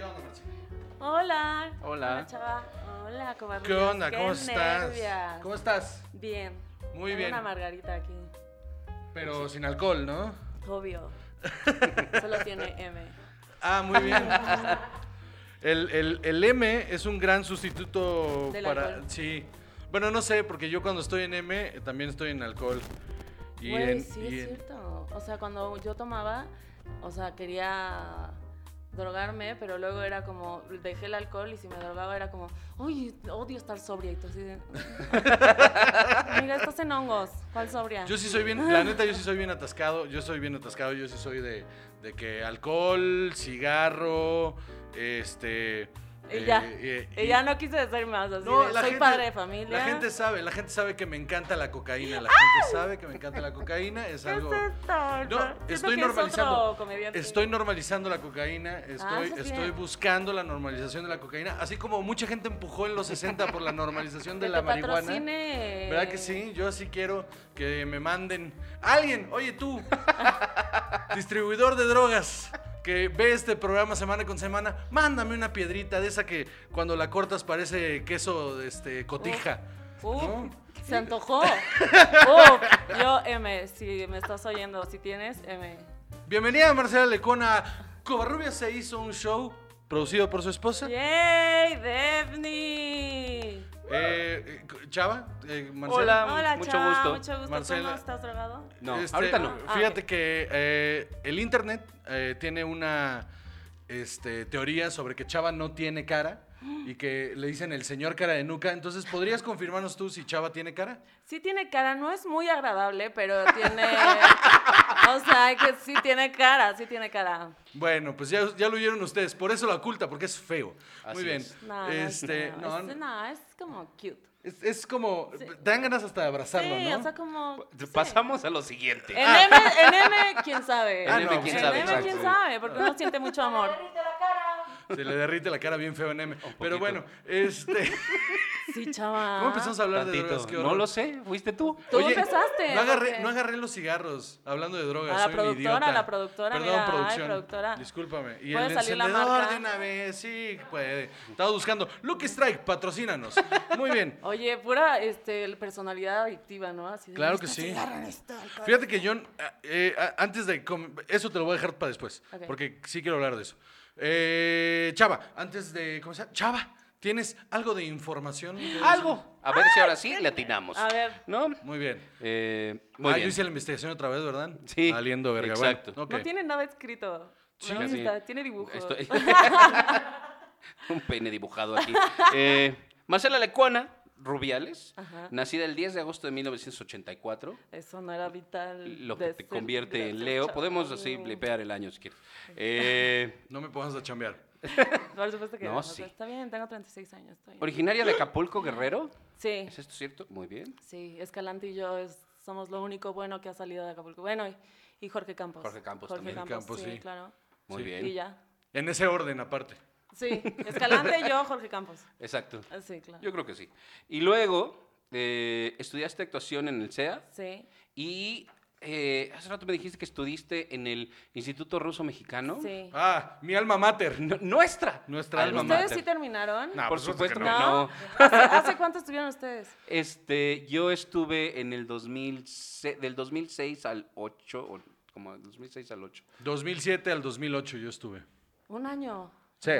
¿Qué onda, Marcelo? Hola. Hola. chava. Hola. ¿Qué onda? ¿Cómo Qué estás? nervias. ¿Cómo estás? Bien. Muy Tengo bien. Una margarita aquí. Pero sin alcohol, ¿no? Obvio. Solo tiene M. Ah, muy bien. El, el- el M es un gran sustituto Del para... alcohol. Sí. Bueno, no sé, porque yo cuando estoy en M eh, también estoy en alcohol. Y Güey, en, sí, y es en- cierto. O sea, cuando yo tomaba, o sea, quería drogarme, pero luego era como, dejé el alcohol y si me drogaba era como, uy, odio estar sobria. Y tú así de, Mira, estás en hongos. ¿Cuál sobria? Yo sí soy bien, la neta, yo sí soy bien atascado. Yo soy bien atascado. Yo sí soy de, de que alcohol, cigarro, este. Y ya. eh, Y ya no quise decir más, así No, de, la soy gente- padre de familia. La gente sabe, la gente sabe que me encanta la cocaína. La gente sabe que me encanta la cocaína. Es ¿Qué algo. es esto? No, estoy que es normalizando. Estoy normalizando la cocaína, estoy, es estoy bien. buscando la normalización de la cocaína, así como mucha gente empujó en los 60 por la normalización Que de la te marihuana. ¿Verdad que sí? Yo así quiero que me manden alguien, oye tú, distribuidor de drogas, que ve este programa semana con semana, mándame una piedrita de esa que cuando la cortas parece queso este cotija. ¿no? se antojó. Uf, yo M, si me estás oyendo, si tienes M. Bienvenida Marcela Lecona. Covarrubia se hizo un show producido por su esposa. ¡Yay, Devni! Eh, Chava, eh, Marcela. Hola. Hola, mucho chava, gusto. mucho gusto. Marcela. ¿Tú no estás drogado? No, Este, ahorita no. Ah, Fíjate que eh, el internet eh, tiene una este, teoría sobre que Chava no tiene cara y que le dicen el señor cara de nuca. Entonces, ¿podrías confirmarnos tú si Chava tiene cara? Sí tiene cara, no es muy agradable, pero tiene... o sea, que sí tiene cara, sí tiene cara. Bueno, pues ya, ya lo oyeron ustedes. Por eso la oculta, porque es feo. Muy Así bien. es. No, este, no, no, es, no, es como cute. es, es como. Te dan ganas hasta de abrazarlo, sí, ¿no? o sea, como... sí. Pasamos a lo siguiente. En M, en M, quién sabe. Ah, En M, quién sabe. En M, quién sabe, porque uno siente mucho amor. Se le derrite la cara bien feo en M. Pero bueno, este. Sí, chava. ¿Cómo empezamos a hablar de drogas? Qué No lo sé, fuiste tú. Tú empezaste, No agarré, no agarré los cigarros hablando de drogas. A la soy un productora, idiota. a la productora, Perdón, mira, ay, producción. productora. Discúlpame. Y ¿Puede el salir la encendedor marca? de una vez, sí, puede. Estaba buscando. Lucky Strike, patrocínanos. Muy bien. Oye, pura este, personalidad adictiva, ¿no? Así de, Claro que "Necesito sí. cigarro, necesito alcohol". Fíjate que yo, eh, eh, antes de... Eso te lo voy a dejar para después, porque sí quiero hablar de eso. Eh, Chava, antes de comenzar, Chava, ¿tienes algo de información? Algo. A ver si ahora sí le atinamos. A ver. ¿No? Muy bien. Eh, muy ah, bien. yo hice la investigación otra vez, ¿verdad? Sí, Aliendo verga. Bueno, exacto. No tiene nada escrito. Sí, No, sí. está- tiene dibujos. Estoy- Un pene dibujado aquí. Eh, Marcela Lecuana Rubiales, Ajá. nacida el 10 de agosto de 1984, Eso no era vital. lo que te convierte en Leo. Podemos así blipear el año si quieres. Eh, No me pongas a chambear. Por supuesto que No, no. o sea, sí. Está bien, tengo 36 años. Estoy... originaria de Acapulco, Guerrero. Sí, ¿Es esto cierto? Muy bien. sí. Escalante y yo es- somos lo único bueno que ha salido de Acapulco. Bueno, y, y Jorge Campos. Jorge Campos Jorge también. Campos, Campos, sí, sí. claro. Muy Sí. bien. Y ya. En ese orden, aparte. Sí, Escalante, yo, Jorge Campos. Exacto. Ah, Sí, claro. Yo creo que sí. Y luego eh, estudiaste actuación en el CEA Sí, y eh, hace rato me dijiste que estudiaste en el Instituto Ruso Mexicano. sí. Ah, mi alma mater. No- nuestra. Nuestra alma ¿Ustedes mater. sí terminaron? No, Por supuesto supuesto que no. no. ¿Hace, hace cuánto estuvieron ustedes? Este, yo estuve en el 2006, del 2006 al 8, o como del 2006 al 8. 2007 al 2008 yo estuve. Un año. Sí.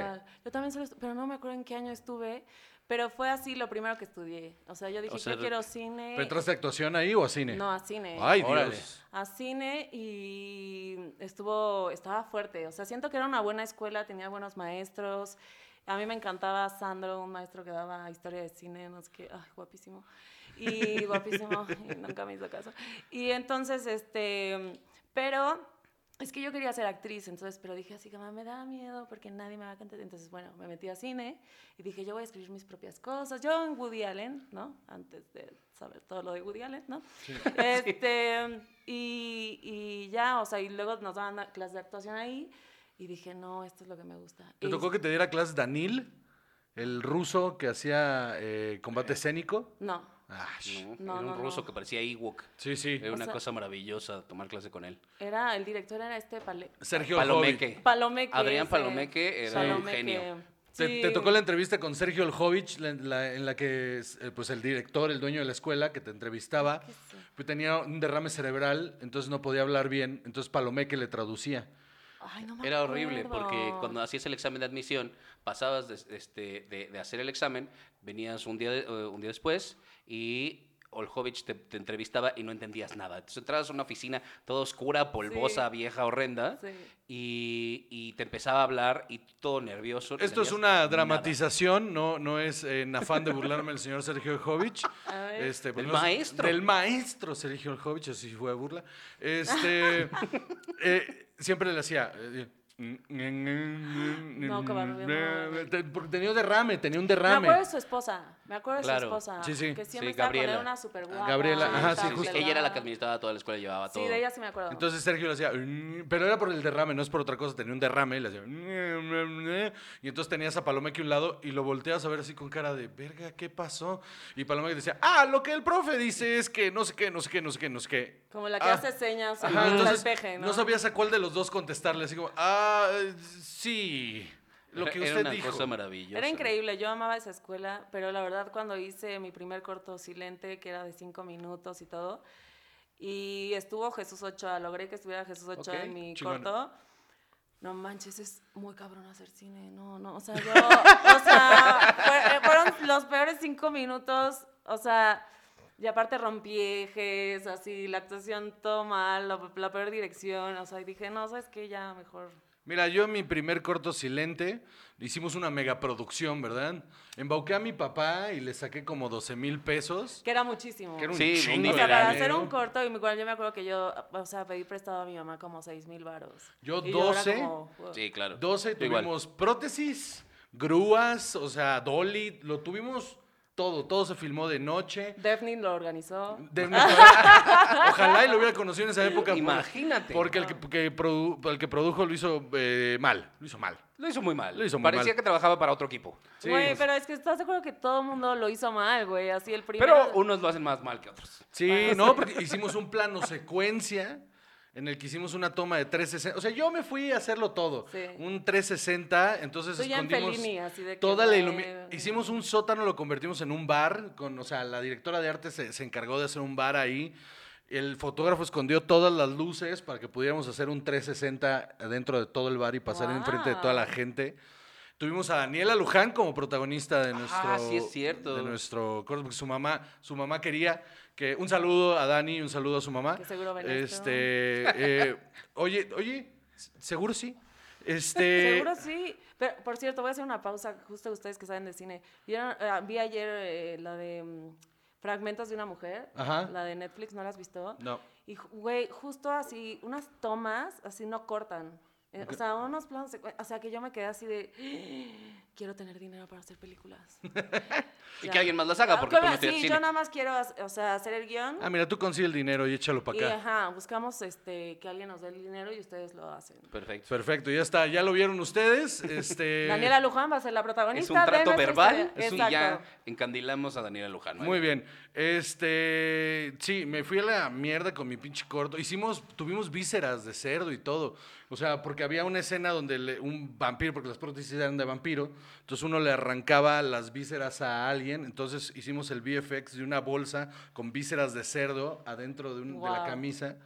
Yo también solo pero no me acuerdo en qué año estuve, pero fue así lo primero que estudié. O sea, yo dije, O sea, yo quiero cine. ¿Pero entraste a actuación ahí o a cine? No, a cine. Ay, Órale. Dios. A cine y estuvo, estaba fuerte. O sea, siento que era una buena escuela, tenía buenos maestros. A mí me encantaba Sandro, un maestro que daba historia de cine, no sé qué, ay, guapísimo. Y guapísimo, y nunca me hizo caso. Y entonces, este, pero es que yo quería ser actriz, entonces, pero dije así, como me da miedo porque nadie me va a cantar. Entonces, bueno, me metí a cine y dije, yo voy a escribir mis propias cosas. Yo en Woody Allen, ¿no? Antes de saber todo lo de Woody Allen, ¿no? Este, y, y ya, o sea, y luego nos daban clases de actuación ahí y dije, no, esto es lo que me gusta. ¿Te Y- tocó que te diera clases Danil? El ruso que hacía eh, combate escénico. No. Ah, ¿no? Era no, un ruso no. que parecía Ewok. Sí, sí. Era O una sea- cosa maravillosa tomar clase con él. Era, el director era este Pale- Sergio Palomeque. Palomeque. Palomeque. Adrián ese. Palomeque era un Palomeque. genio. Te, Sí. te tocó la entrevista con Sergio Oljovich, la- la- en la que eh, pues el director, el dueño de la escuela que te entrevistaba, pues, tenía un derrame cerebral, entonces no podía hablar bien, entonces Palomeque le traducía. Ay, no me Era horrible acuerdo. porque cuando hacías el examen de admisión, pasabas de, este, de, de hacer el examen, venías un día, de- eh, un día después y Olhovich te, te entrevistaba y no entendías nada. Entonces entrabas a una oficina toda oscura, polvosa, Sí. vieja, horrenda Sí. y, y te empezaba a hablar y todo nervioso. Esto es una nada. dramatización, no, no es en afán de burlarme del señor Sergio ver. Este, pues Del no es- maestro. Del maestro Sergio Oljovich, así fue a burla. Este, eh, siempre le hacía... eh, No, cabrón, porque tenía un derrame, tenía un Me derrame. acuerdo de su esposa. Me acuerdo de Claro. su esposa. Sí, sí. Que siempre Sí, estaba con él, una super guapa. Gabriela, ajá, sí, justo. Ella era la que administraba toda la escuela, llevaba todo. Sí, de ella sí me acuerdo. Entonces Sergio le hacía, "Mm", pero era por el derrame, no es por otra cosa, tenía un derrame y le hacía, "Mm", y entonces tenías a Palomeque a un lado y lo volteas a ver así con cara de, verga, ¿qué pasó? Y Palomeque decía, ah, lo que el profe dice es que no sé qué, no sé qué, no sé qué, no sé qué. Como la que Ah, hace señas Ajá, al entonces peje, ¿no? no sabías a cuál de los dos contestarle, así como, ah, sí, lo que Era usted una dijo. cosa maravillosa. Era increíble, yo amaba esa escuela, pero la verdad cuando hice mi primer corto silente, que era de cinco minutos y todo, y estuvo Jesús Ochoa, logré que estuviera Jesús Ochoa Ok, en mi chingón. corto. No manches, es muy cabrón hacer cine, no, no, o sea, yo, o sea, eh, fueron los peores cinco minutos, o sea, y aparte rompí ejes, así, la actuación todo mal, la, la peor dirección, o sea, y dije, no, ¿sabes qué? Ya mejor... Mira, yo en mi primer corto silente hicimos una megaproducción, ¿verdad? Embauqué a mi papá y le saqué como 12 mil pesos. Que era muchísimo. Que era un Sí, un chingo O sea, para hacer un corto, y igual yo me acuerdo que yo, o sea, pedí prestado a mi mamá como 6 mil varos. Yo Y era 12, como, wow. Sí, claro. 12 Yo igual. tuvimos prótesis, grúas, o sea, dolly, lo tuvimos todo, todo se filmó de noche. Daphne lo organizó. Ojalá y lo hubiera conocido en esa época. Imagínate. Porque el que, que produ- el que produjo lo hizo eh, mal, lo hizo mal. Lo hizo muy mal. Lo hizo muy Parecía mal. que trabajaba para otro equipo. Sí, Güey, pues- pero es que estás de acuerdo que todo el mundo lo hizo mal, güey. Así el primero. Pero unos lo hacen más mal que otros. Sí, no, porque hicimos un plano secuencia en el que hicimos una toma de 360. O sea, yo me fui a hacerlo todo. Sí. Un 360, entonces en escondimos Fellini, así de que, toda la iluminación. Hicimos un sótano, lo convertimos en un bar. Con, o sea, la directora de arte se, se encargó de hacer un bar ahí. El fotógrafo escondió todas las luces para que pudiéramos hacer un 360 dentro de todo el bar y pasar enfrente de toda la gente. Tuvimos a Daniela Luján como protagonista de nuestro, Ah, sí es cierto. de nuestro corto, porque su mamá, su mamá quería que un saludo a Dani y un saludo a su mamá. Que seguro ven esto. Este, eh, oye, oye, seguro sí. Este, Seguro sí. Pero, por cierto, voy a hacer una pausa, justo ustedes que saben de cine. ¿Vieron? Ah, vi ayer eh, la de mm, Fragmentos de una mujer, Ajá. la de Netflix, ¿no la has visto? No. Y, güey, justo así, unas tomas así no cortan. Eh, O sea, unos planos, o sea, que yo me quedé así de, quiero tener dinero para hacer películas. Y que alguien más las haga, Ah, porque tú ¿cómo? no tienes Sí, yo nada más quiero, o sea, hacer el guion. Ah, mira, tú consigue el dinero y échalo para y acá. ajá, buscamos este, que alguien nos dé el dinero y ustedes lo hacen. Perfecto. Perfecto, ya está, ya lo vieron ustedes. Este, Daniela Luján va a ser la protagonista. Es un trato verbal y Exacto. ya encandilamos a Daniela Luján. Muy bien. Este, sí, me fui a la mierda con mi pinche corto. Hicimos, tuvimos vísceras de cerdo y todo. O sea, porque había una escena donde le- un vampiro, porque las prótesis eran de vampiro, entonces uno le arrancaba las vísceras a alguien. Entonces hicimos el VFX de una bolsa con vísceras de cerdo adentro de, un- de la camisa.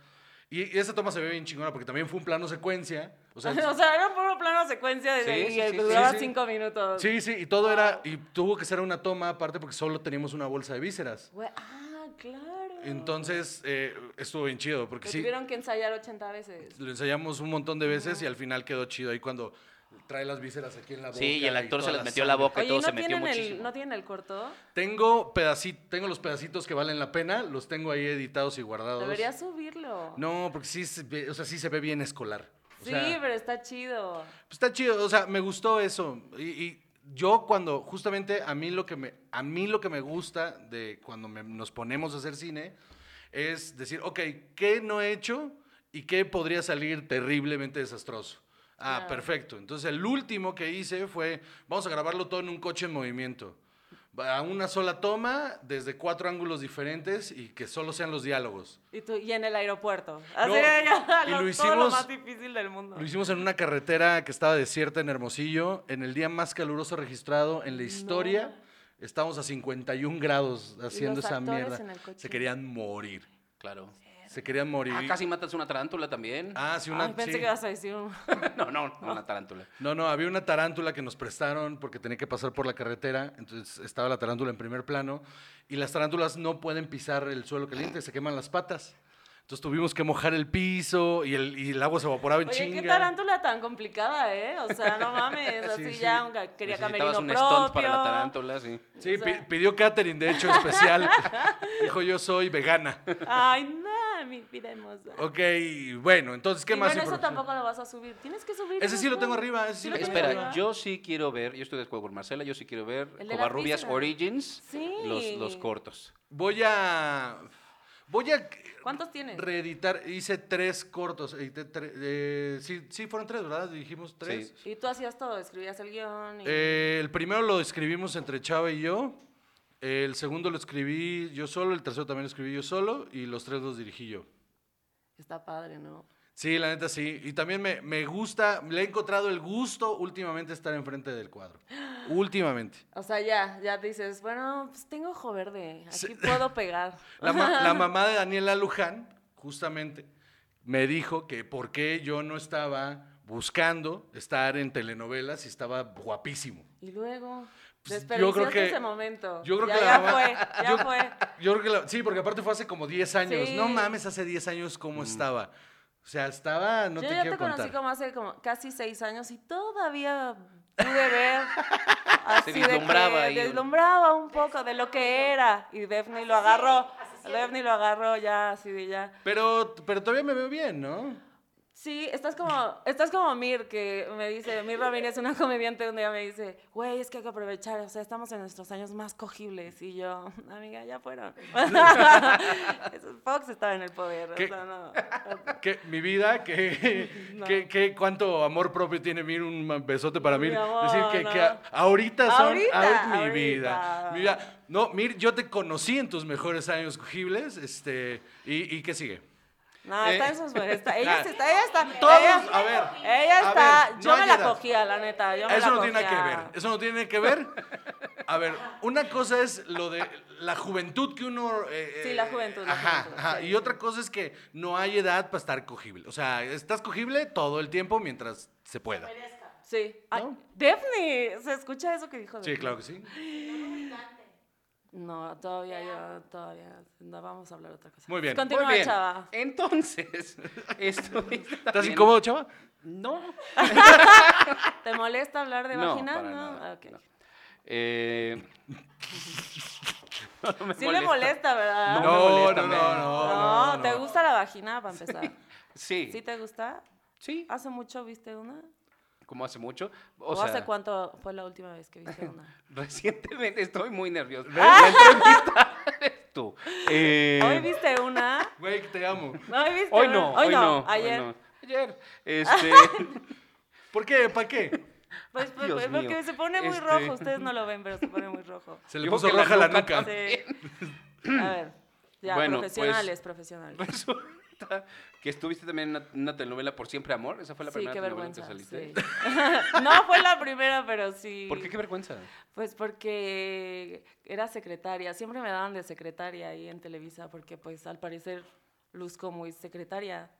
Y, y esa toma se ve bien chingona porque también fue un plano secuencia. O sea, o sea, era un puro plano secuencia de Sí, y sí, que sí, duraba sí, sí. cinco minutos. sí, sí, y todo era, y tuvo que ser una toma aparte porque solo teníamos una bolsa de vísceras. Güey, ah, claro. Entonces eh, estuvo bien chido porque Lo sí. tuvieron que ensayar 80 veces. Lo ensayamos un montón de veces y al final quedó chido ahí cuando trae las vísceras aquí en la boca. Sí, y el actor se las la metió a la boca y todo ¿y no se metió el, muchísimo. ¿no tienen el corto? Tengo pedacito, tengo los pedacitos que valen la pena, los tengo ahí editados y guardados. Deberías subirlo. No, porque sí se ve, o sea, sí se ve bien escolar. O sí, sea, pero está chido. pues está chido, o sea, me gustó eso. Y, y yo cuando, justamente a mí lo que me, a mí lo que me gusta de cuando me- nos ponemos a hacer cine es decir, ok, ¿qué no he hecho y qué podría salir terriblemente desastroso? Ah, Claro. perfecto. Entonces el último que hice fue, vamos a grabarlo todo en un coche en movimiento. a una sola toma, desde cuatro ángulos diferentes y que solo sean los diálogos. Y, tú, y en el aeropuerto. Así No, ya, y lo- lo todo lo hicimos- más difícil del mundo. Lo hicimos en una carretera que estaba desierta en Hermosillo, en el día más caluroso registrado en la historia. Estábamos a 51 grados haciendo esa mierda. Se querían morir. Claro. Se querían morir. Ah, casi matas una tarántula también. Ah, sí, una. Ay, pensé sí. que ibas a decir un... no, no, no, una tarántula. No, no, había una tarántula que nos prestaron porque tenía que pasar por la carretera, entonces estaba la tarántula en primer plano y las tarántulas no pueden pisar el suelo caliente, se queman las patas. Entonces tuvimos que mojar el piso y el, y el agua se evaporaba en Oye, chinga. qué tarántula tan complicada, ¿eh? O sea, no mames, así Sí, sí. ya aunque quería Necesitabas camerino un propio. stunt para la tarántula, sí. Sí, o sea- pi- pidió catering, de hecho, especial. Dijo, yo soy vegana. Ay, no, mi vida hermosa. Ok, bueno, entonces, ¿qué y más? bueno, eso tampoco lo vas a subir. Tienes que subir. Ese sí lo tengo arriba, ese sí lo tengo Espera, arriba. yo sí quiero ver, yo estoy de acuerdo con Marcela, yo sí quiero ver Covarrubias. Origins, Sí. los, los cortos. Voy a... Voy a ¿Cuántos tienes? reeditar, hice tres cortos, edité tre- eh, sí, sí, fueron tres, ¿verdad? Dijimos tres. Sí. Y tú hacías todo, escribías el guion. Y... Eh, el primero lo escribimos entre Chava y yo. El segundo lo escribí yo solo. El tercero también lo escribí yo solo. Y los tres los dirigí yo. Está padre, ¿no? Sí, la neta sí. Y también me, me gusta, le he encontrado el gusto últimamente estar enfrente del cuadro. Últimamente. O sea, ya, ya dices, bueno, pues tengo ojo verde, aquí puedo pegar. La, ma- la mamá de Daniela Luján, justamente, me dijo que por qué yo no estaba buscando estar en telenovelas y estaba guapísimo. Y luego, Pues, yo creo que- ese momento. yo creo ya, que la ya mamá- fue, ya yo- fue. Yo creo que la- sí, porque aparte fue hace como 10 años. Sí. No mames, hace 10 años cómo estaba. O sea, estaba, no Yo te ya quiero te conocí contar. como hace como casi seis años y todavía pude ver así de vislumbraba que ahí. vislumbraba un poco de lo que era y Daphne lo agarró, Daphne lo agarró ya así de ya. Pero, pero todavía me veo bien, ¿no? Sí, estás como, estás como Mir, que me dice, Mir Ramírez, una comediante, un día me dice, güey, es que hay que aprovechar, o sea, estamos en nuestros años más cogibles. Y yo, amiga, ya fueron. Fox estaba en el poder, o ¿Qué? sea, no. Mi vida, que, No. que, que cuánto amor propio tiene Mir, un besote para Mir. Amor, Decir que, que a- ahorita son Ahorita, ahorita mi ahorita. vida. Mi vida. No, Mir, yo te conocí en tus mejores años cogibles, este, y, y ¿qué sigue? No, está Eh, en sus está, ella, está, ella está, Todos, ella, a ver, ella a está, ver, no yo me la edad. cogía, la neta, yo me Eso la no tiene nada que ver. Eso no tiene que ver. A ver, una cosa es lo de la juventud que uno. eh, Sí, la juventud, la Ajá, juventud, ajá. sí, Y otra cosa es que no hay edad para estar cogible. O sea, estás cogible todo el tiempo mientras se pueda. Sí. ¿No? Daphne, ¿se escucha eso que dijo? Sí, Daphne? claro que sí. No, todavía yo, todavía, no, vamos a hablar de otra cosa. Muy bien. Continúa, Muy bien. chava. Entonces, estuviste ¿Estás también- incómodo, chava? No. ¿Te molesta hablar de no, vagina? para No, nada, Ah, ok. no. Eh, no, no me Sí le molesta, ¿verdad? No, me No, molesta, no, me- no, no, no, ¿te no. gusta la vagina para empezar? Sí, ¿Sí te gusta? sí, ¿Hace mucho viste una? Como hace mucho. ¿O, O, sea, hace cuánto fue la última vez que viste una? Recientemente estoy muy nervioso. Tú. Eh, ¿Hoy viste una? Güey, te amo. ¿No, ¿Hoy viste hoy una? no, hoy no. hoy Ayer. no. Ayer. Este, ¿Por qué? ¿Para qué? Pues, pues, pues, porque mío. se pone muy Este- rojo. Ustedes no lo ven, pero se pone muy rojo. Se le puso roja la nuca nuca. Sí. A ver. Ya, Bueno, pues- profesionales, profesionales. resulta que estuviste también en una, una telenovela por siempre amor. Esa fue la Sí, primera qué telenovela que vergüenza. saliste. sí. no fue la primera, pero sí. ¿Por qué? Qué vergüenza. Pues porque era secretaria. Siempre me daban de secretaria ahí en Televisa, porque pues al parecer luzco muy secretaria,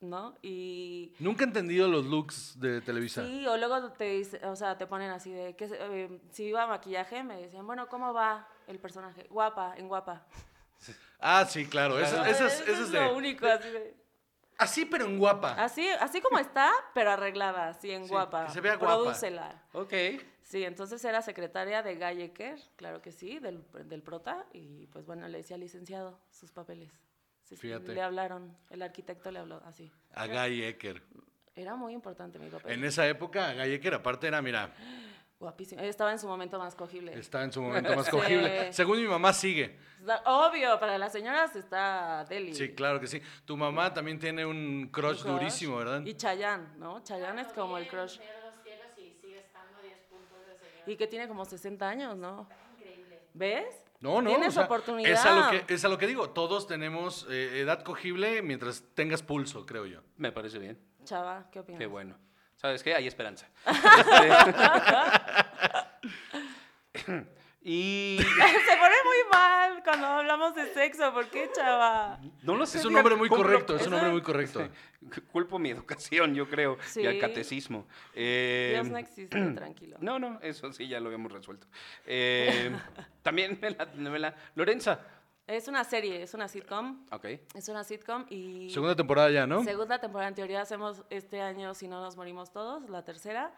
¿no? Y Nunca he entendido los looks de Televisa. sí, o luego te dice, o sea, te ponen así de que eh, si iba a maquillaje, me decían, bueno, ¿cómo va el personaje? Guapa, en guapa. Ah, sí, claro. Eso, Claro. eso es, Eso eso es lo de. único, así de. Así, pero en guapa. Así, así como está, pero arreglada, así en Sí, guapa. que se vea guapa. Prodúcela. Ok. Sí, entonces era secretaria de Guy Ecker, claro que sí, del, del prota, y pues bueno, le decía licenciado sus papeles. Sí, sí, Fíjate. Le hablaron, el arquitecto le habló así. A Guy Ecker. Era muy importante mi papel. En esa época, Guy Ecker, aparte, era, mira, Guapísimo. Estaba en su momento más cogible. está en su momento más Sí. cogible. Según mi mamá, sigue. Obvio, para las señoras está Deli. Sí, claro que sí. Tu mamá también tiene un crush, crush. durísimo, ¿verdad? Y Chayanne, ¿no? Chayanne es como el crush. Y que tiene como 60 años, ¿no? ¿Ves? No, no. Tienes o sea, oportunidad. Es a, lo que, es a lo que digo. Todos tenemos eh, edad cogible mientras tengas pulso, creo yo. Me parece bien. Chava, ¿qué opinas? Qué bueno. ¿Sabes qué? Hay esperanza. Este- y Se pone muy mal cuando hablamos de sexo. ¿Por qué, chava? no lo sé. Es un hombre muy correcto, es un hombre muy correcto. Culpo mi educación, yo creo, y al Sí. catecismo. Eh, Dios no existe, tranquilo. No, no, eso sí, ya lo habíamos resuelto. Eh, también me la, me la- Lorenza. Es una serie, es una sitcom. Ok. Es una sitcom y... Segunda temporada ya, ¿no? Segunda temporada, en teoría hacemos este año Si no nos morimos todos, la tercera.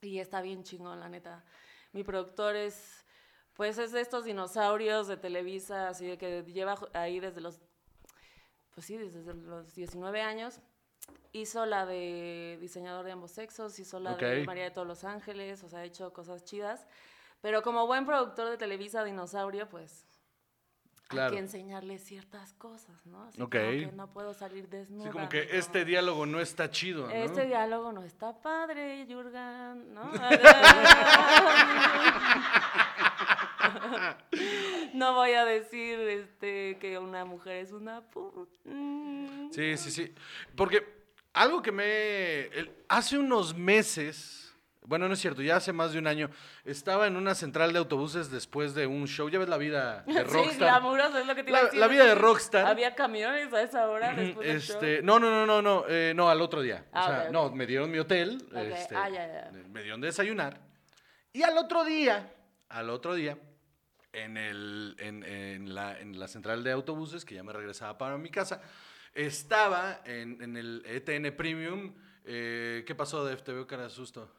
Y está bien chingón, la neta. Mi productor es, pues es de estos dinosaurios de Televisa, así de que lleva ahí desde los, pues sí, desde los 19 años. Hizo la de diseñador de ambos sexos, hizo la de. María de todos los ángeles, o sea, ha hecho cosas chidas. Pero como buen productor de Televisa dinosaurio, pues Claro. hay que enseñarle ciertas cosas, ¿no? Así Ok. como que no puedo salir desnuda. Sí, como que este diálogo no está chido, ¿no? Este diálogo no está padre, Jurgen, ¿no? no voy a decir este, que una mujer es una pu- mm. Sí, sí, sí. Porque algo que me... hace unos meses, bueno, no es cierto, ya hace más de un año, estaba en una central de autobuses después de un show, ya ves la vida de Sí, Rockstar. glamuroso, es lo que te iba a La- decir. la vida de rockstar. Había camiones a esa hora después del show. Este, no, no, no, no, no, eh, no, al otro día. Ah, o sea, ok, ok. no, me dieron mi hotel, Ok, este, ah, ya, ya. me dieron de desayunar. Y al otro día, al otro día, en, el, en, en la, en la central de autobuses, que ya me regresaba para mi casa, estaba en, en el ETN Premium. eh, ¿Qué pasó, Def? Te veo cara de susto.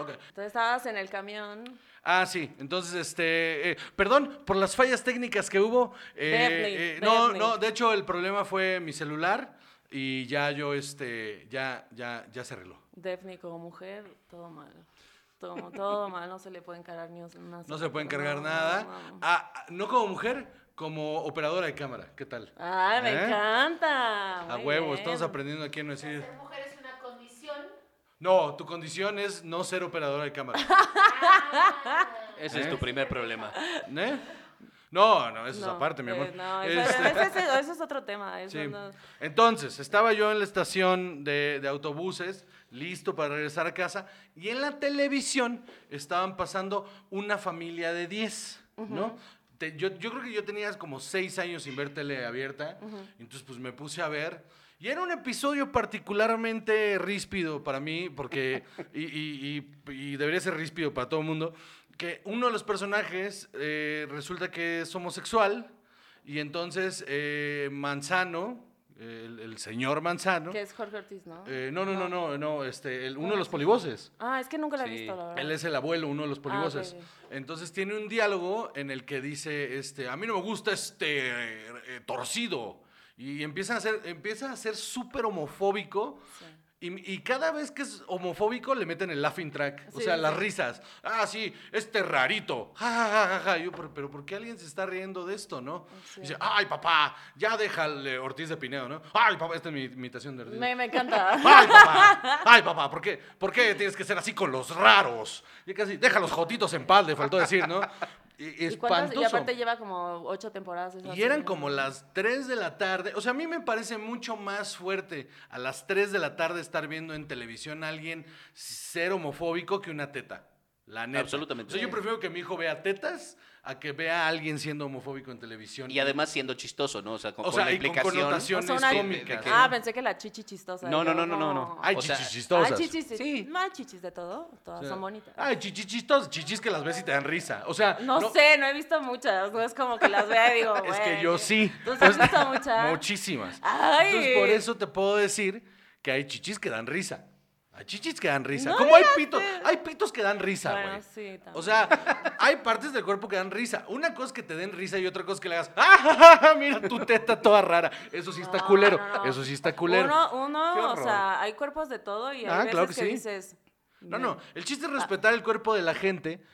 Entonces estabas en el camión. Ah, sí. Entonces, este, eh, perdón por las fallas técnicas que hubo. eh, Definitely, eh, no, definitely. no. De hecho, el problema fue mi celular y ya yo, este, ya, ya, ya se arregló. Daphne como mujer, todo mal. Todo, todo mal, no se le puede encargar ni una No se puede encargar no, nada. no. Ah, ah, no como mujer, como operadora de cámara. ¿Qué tal? Ay, me ¿Eh? encanta. A muy huevo, bien. estamos aprendiendo aquí a no decir. Ser mujer es una condición. No, tu condición es no ser operadora de cámara. Ese es tu primer problema. ¿Eh? No, no, eso No, es aparte, mi eh, amor. no, eso, Este- ese, ese- eso es otro tema. Eso Sí. no- Entonces, estaba yo en la estación de, de autobuses, listo para regresar a casa, y en la televisión estaban pasando una familia de 10, ¿no? Te- yo, yo creo que yo tenía como 6 años sin ver tele abierta, entonces pues me puse a ver. Y era un episodio particularmente ríspido para mí, porque, y, y- y- y debería ser ríspido para todo el mundo, que uno de los personajes eh, resulta que es homosexual, y entonces eh, Manzano, el, el señor Manzano, Que es Jorge Ortiz, ¿no? eh, no, no, no, no, no, este, el- uno de los polivoces. Ah, es que nunca la he Sí. visto, la verdad. Él es el abuelo, uno de los polivoces. Ah, ok, Entonces tiene un diálogo en el que dice, este, a mí no me gusta este eh, eh, torcido. Y empieza a ser, empieza a ser súper homofóbico. Sí. Y, y cada vez que es homofóbico le meten el laughing track. O sea, sí, las risas. Ah, sí, este rarito. Ja, ja, ja, ja, ja. Yo, pero, pero ¿por qué alguien se está riendo de esto, no? Sí. Dice, ay, papá, ya déjale Ortiz de Pinedo, ¿no? Ay, papá, esta es mi imitación de Ortiz. Me, me encanta. Ay, papá, ay, papá, ¿por qué, ¿por qué tienes que ser así con los raros? Y casi, deja los jotitos en paz, le faltó decir, ¿no? Y, ¿Y, cuántas- espantoso. y aparte lleva como ocho temporadas. Y eran como las 3 de la tarde. O sea, a mí me parece mucho más fuerte a las 3 de la tarde estar viendo en televisión a alguien ser homofóbico que una teta. La neta. Absolutamente. O sea, yo prefiero que mi hijo vea tetas a que vea a alguien siendo homofóbico en televisión. Y además siendo chistoso, ¿no? O sea, con, o con sea, la y con implicación. connotaciones O sea, una- cómicas. de- Ah, pensé que la chichi chistosa. No, no, no, no, no, no. Hay o sea, chichis chistosas. Hay chichis, Sí. No hay chichis de todo. Todas O sea, son bonitas. Ay, chichis chistosas. Chichis que las ves y te dan risa. O sea, no, sé, no he visto muchas. No es como que las vea y digo, Es que yo sí. ¿Tú has visto muchas? Muchísimas. Ay. Entonces, por eso te puedo decir que hay chichis que dan risa. Hay chichis que dan risa. No, Como hay pitos, sé. hay pitos que dan risa, güey. Bueno, sí, también. O sea, hay partes del cuerpo que dan risa. Una cosa es que te den risa y otra cosa es que le hagas, ¡ah, ja, ja, ja! mira tu teta toda rara! Eso sí está No, culero. no. Eso sí está culero. Uno, Qué uno o sea, hay cuerpos de todo y hay Ah, veces claro que, que sí. dices... No, no. El chiste es respetar el cuerpo de la gente,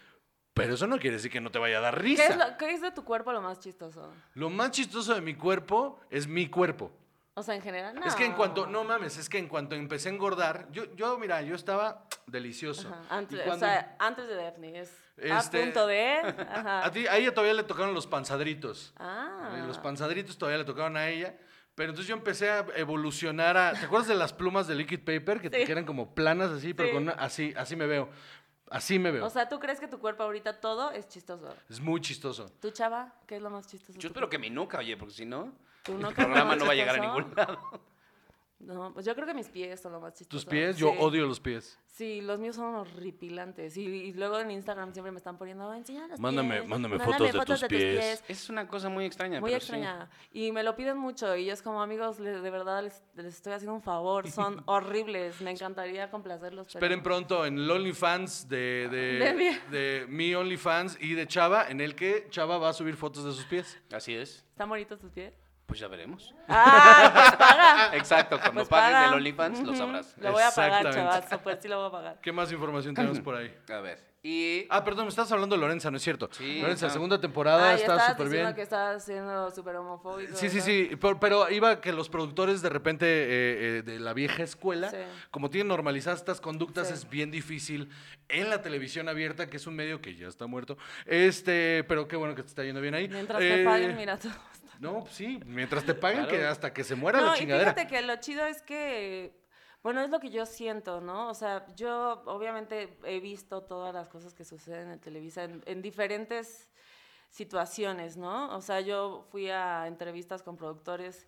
pero eso no quiere decir que no te vaya a dar ¿Qué risa. es, lo- qué es de tu cuerpo lo más chistoso? Lo más chistoso de mi cuerpo es mi cuerpo. O sea, en general, no. Es que en cuanto, no mames, es que en cuanto empecé a engordar, yo, yo mira, yo estaba delicioso. Ajá, Antes, o sea, antes de Daphne. Es Este- a punto de. Ajá. a, ti, a ella todavía le tocaron los panzadritos. Ah. Eh, Los panzadritos todavía le tocaron a ella. Pero entonces yo empecé a evolucionar a... ¿Te acuerdas de las plumas de liquid paper? Que, te- Sí. eran como planas así, pero Sí. con una- así, así me veo. Así me veo. O sea, ¿tú crees que tu cuerpo ahorita todo es chistoso? es muy chistoso. ¿Tú, chava? ¿Qué es lo más chistoso? Yo tu espero que mi nuca, oye, porque si no, ¿Tu el programa no va a llegar a ningún lado. No, pues yo creo que mis pies son lo más chistoso. Tus pies, yo Sí. odio los pies. Sí, los míos son horripilantes. Y, y luego en Instagram siempre me están poniendo, enseñar los Mándame- pies, mándame fotos de tus pies". Es una cosa muy extraña. Muy pero sí. extraña. Y me lo piden mucho. Y es como, amigos, de verdad les, les estoy haciendo un favor. Son horribles. Me encantaría complacerlos. pero- Esperen pronto en el OnlyFans de, de, De mi- de mi OnlyFans y de Chava, en el que Chava va a subir fotos de sus pies. Así es. ¿Están bonitos tus pies? Pues ya veremos. ¡Ah! Pues paga. Exacto, cuando Pues pagues paga. el OnlyFans lo sabrás. Lo voy a pagar, Exactamente. chavas. Pues sí lo voy a pagar. ¿Qué más información tenemos por ahí? A ver. Y Ah, perdón, me estás hablando de Lorenza, ¿no es cierto? Sí, Lorenza, segunda temporada, Ah, está súper diciendo bien. que estás siendo súper homofóbico. Sí, sí, ¿no? sí, pero, pero iba que los productores de repente eh, eh, de la vieja escuela, Sí. como tienen normalizadas estas conductas, Sí. es bien difícil en la televisión abierta, que es un medio que ya está muerto. Este, pero qué bueno que te está yendo bien ahí. Mientras Eh, te paguen, mira todo. No, pues sí, mientras te paguen, Claro. que hasta que se muera No, la y chingadera. fíjate que lo chido es que, bueno, es lo que yo siento, ¿no? O sea, yo obviamente he visto todas las cosas que suceden en Televisa en, en diferentes situaciones, ¿no? O sea, yo fui a entrevistas con productores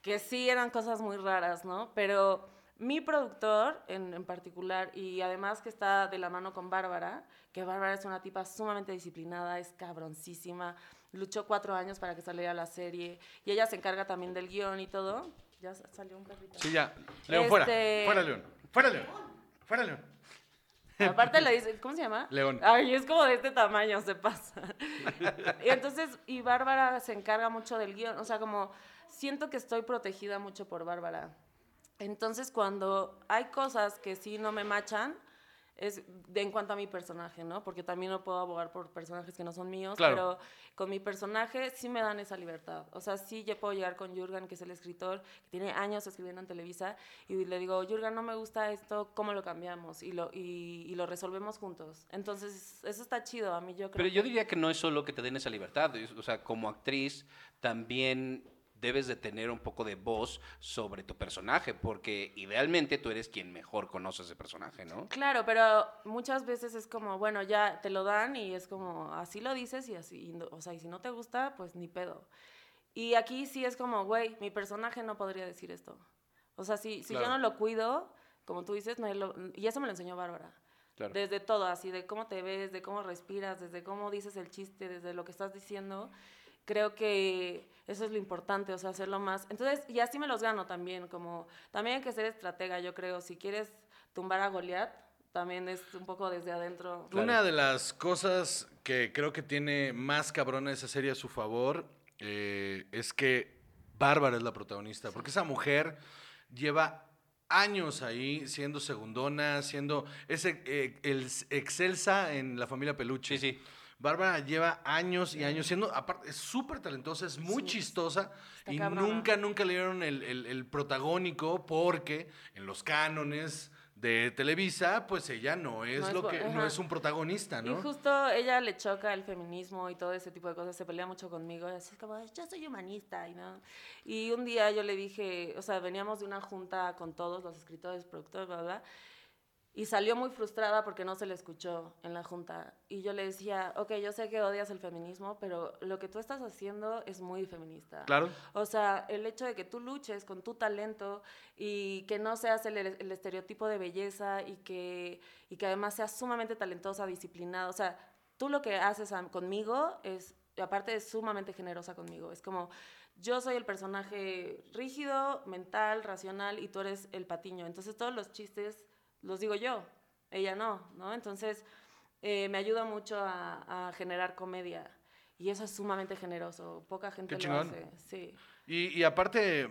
que sí eran cosas muy raras, ¿no? Pero mi productor en, en particular, y además que está de la mano con Bárbara, que Bárbara es una tipa sumamente disciplinada, es cabroncísima, luchó cuatro años para que saliera la serie, y ella se encarga también del guion y todo. Ya sa- salió un perrito. Sí, ya. León, fuera. Este- Fuera, León. Fuera, León. Fuera, León. Aparte le dice, ¿cómo se llama? León. Ay, es como de este tamaño, se pasa. y entonces, y Bárbara se encarga mucho del guion, o sea, como siento que estoy protegida mucho por Bárbara. Entonces, cuando hay cosas que sí no me machan, es de, en cuanto a mi personaje, ¿no? Porque también no puedo abogar por personajes que no son míos, Claro. pero con mi personaje sí me dan esa libertad. O sea, sí yo puedo llegar con Jurgen, que es el escritor, que tiene años escribiendo en Televisa, y le digo, Jurgen, no me gusta esto, ¿cómo lo cambiamos? Y lo, y, y lo resolvemos juntos. Entonces, eso está chido, a mí yo creo Pero yo diría que no es solo que te den esa libertad, o sea, como actriz también debes de tener un poco de voz sobre tu personaje, porque idealmente tú eres quien mejor conoce ese personaje, ¿no? Claro, pero muchas veces es como, bueno, ya te lo dan y es como, así lo dices y así, o sea, y si no te gusta, pues ni pedo. Y aquí sí es como, güey, mi personaje no podría decir esto. O sea, si, si Claro. yo no lo cuido, como tú dices, nadie lo- y eso me lo enseñó Bárbara. Claro. Desde todo, así, de cómo te ves, de cómo respiras, desde cómo dices el chiste, desde lo que estás diciendo. Creo que eso es lo importante, o sea, hacerlo más. Entonces, y así me los gano también, como también hay que ser estratega, yo creo. Si quieres tumbar a Goliat, también es un poco desde adentro. Claro. Una de las cosas que creo que tiene más cabrona esa serie a su favor eh, es que Bárbara es la protagonista, porque esa mujer lleva años ahí siendo segundona, siendo ese eh, el excelsa en la familia Peluche. Sí, sí. Bárbara lleva años y años siendo, aparte, es súper talentosa, es muy Sí. chistosa Está y nunca, nunca le dieron el, el- el protagónico porque en los cánones de Televisa, pues ella no es No es lo que, no es un protagonista, Y ¿no? justo ella le choca el feminismo y todo ese tipo de cosas, se pelea mucho conmigo, y así es como, yo soy humanista, y no. Y un día yo le dije, o sea, veníamos de una junta con todos los escritores, productores, bla, bla, bla, y salió muy frustrada porque no se le escuchó en la junta. Y yo le decía, ok, yo sé que odias el feminismo, pero lo que tú estás haciendo es muy feminista. Claro. O sea, el hecho de que tú luches con tu talento y que no seas el, el estereotipo de belleza y que, y que además seas sumamente talentosa, disciplinada. O sea, tú lo que haces conmigo es, aparte es sumamente generosa conmigo. Es como, yo soy el personaje rígido, mental, racional y tú eres el patiño. Entonces todos los chistes los digo yo, ella no, ¿no? Entonces eh, me ayuda mucho a, a generar comedia. Y eso es sumamente generoso. Poca gente Qué lo chingón. hace. Sí. Y, y aparte,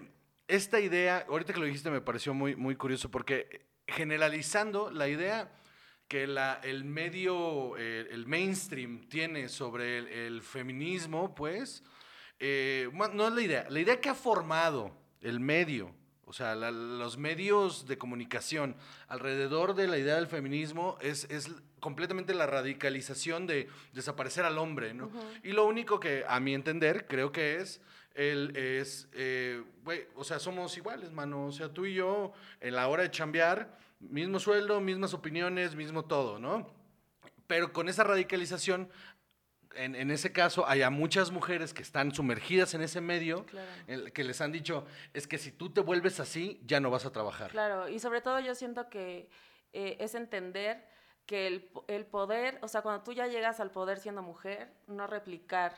esta idea, ahorita que lo dijiste me pareció muy, muy curioso porque generalizando la idea que la, el medio, eh, el mainstream tiene sobre el, el feminismo, pues, eh, no es la idea, la idea que ha formado el medio O sea, la- los medios de comunicación alrededor de la idea del feminismo es, es completamente la radicalización de desaparecer al hombre, ¿no? Y lo único que, a mi entender, creo que es, el, es, eh, güey, o sea, somos iguales, mano. O sea, tú y yo, en la hora de chambear, mismo sueldo, mismas opiniones, mismo todo, ¿no? Pero con esa radicalización, en, en ese caso, hay a muchas mujeres que están sumergidas en ese medio, Claro. en- que les han dicho, es que si tú te vuelves así, ya no vas a trabajar. Claro, y sobre todo yo siento que eh, es entender que el, el poder, o sea, cuando tú ya llegas al poder siendo mujer, no replicar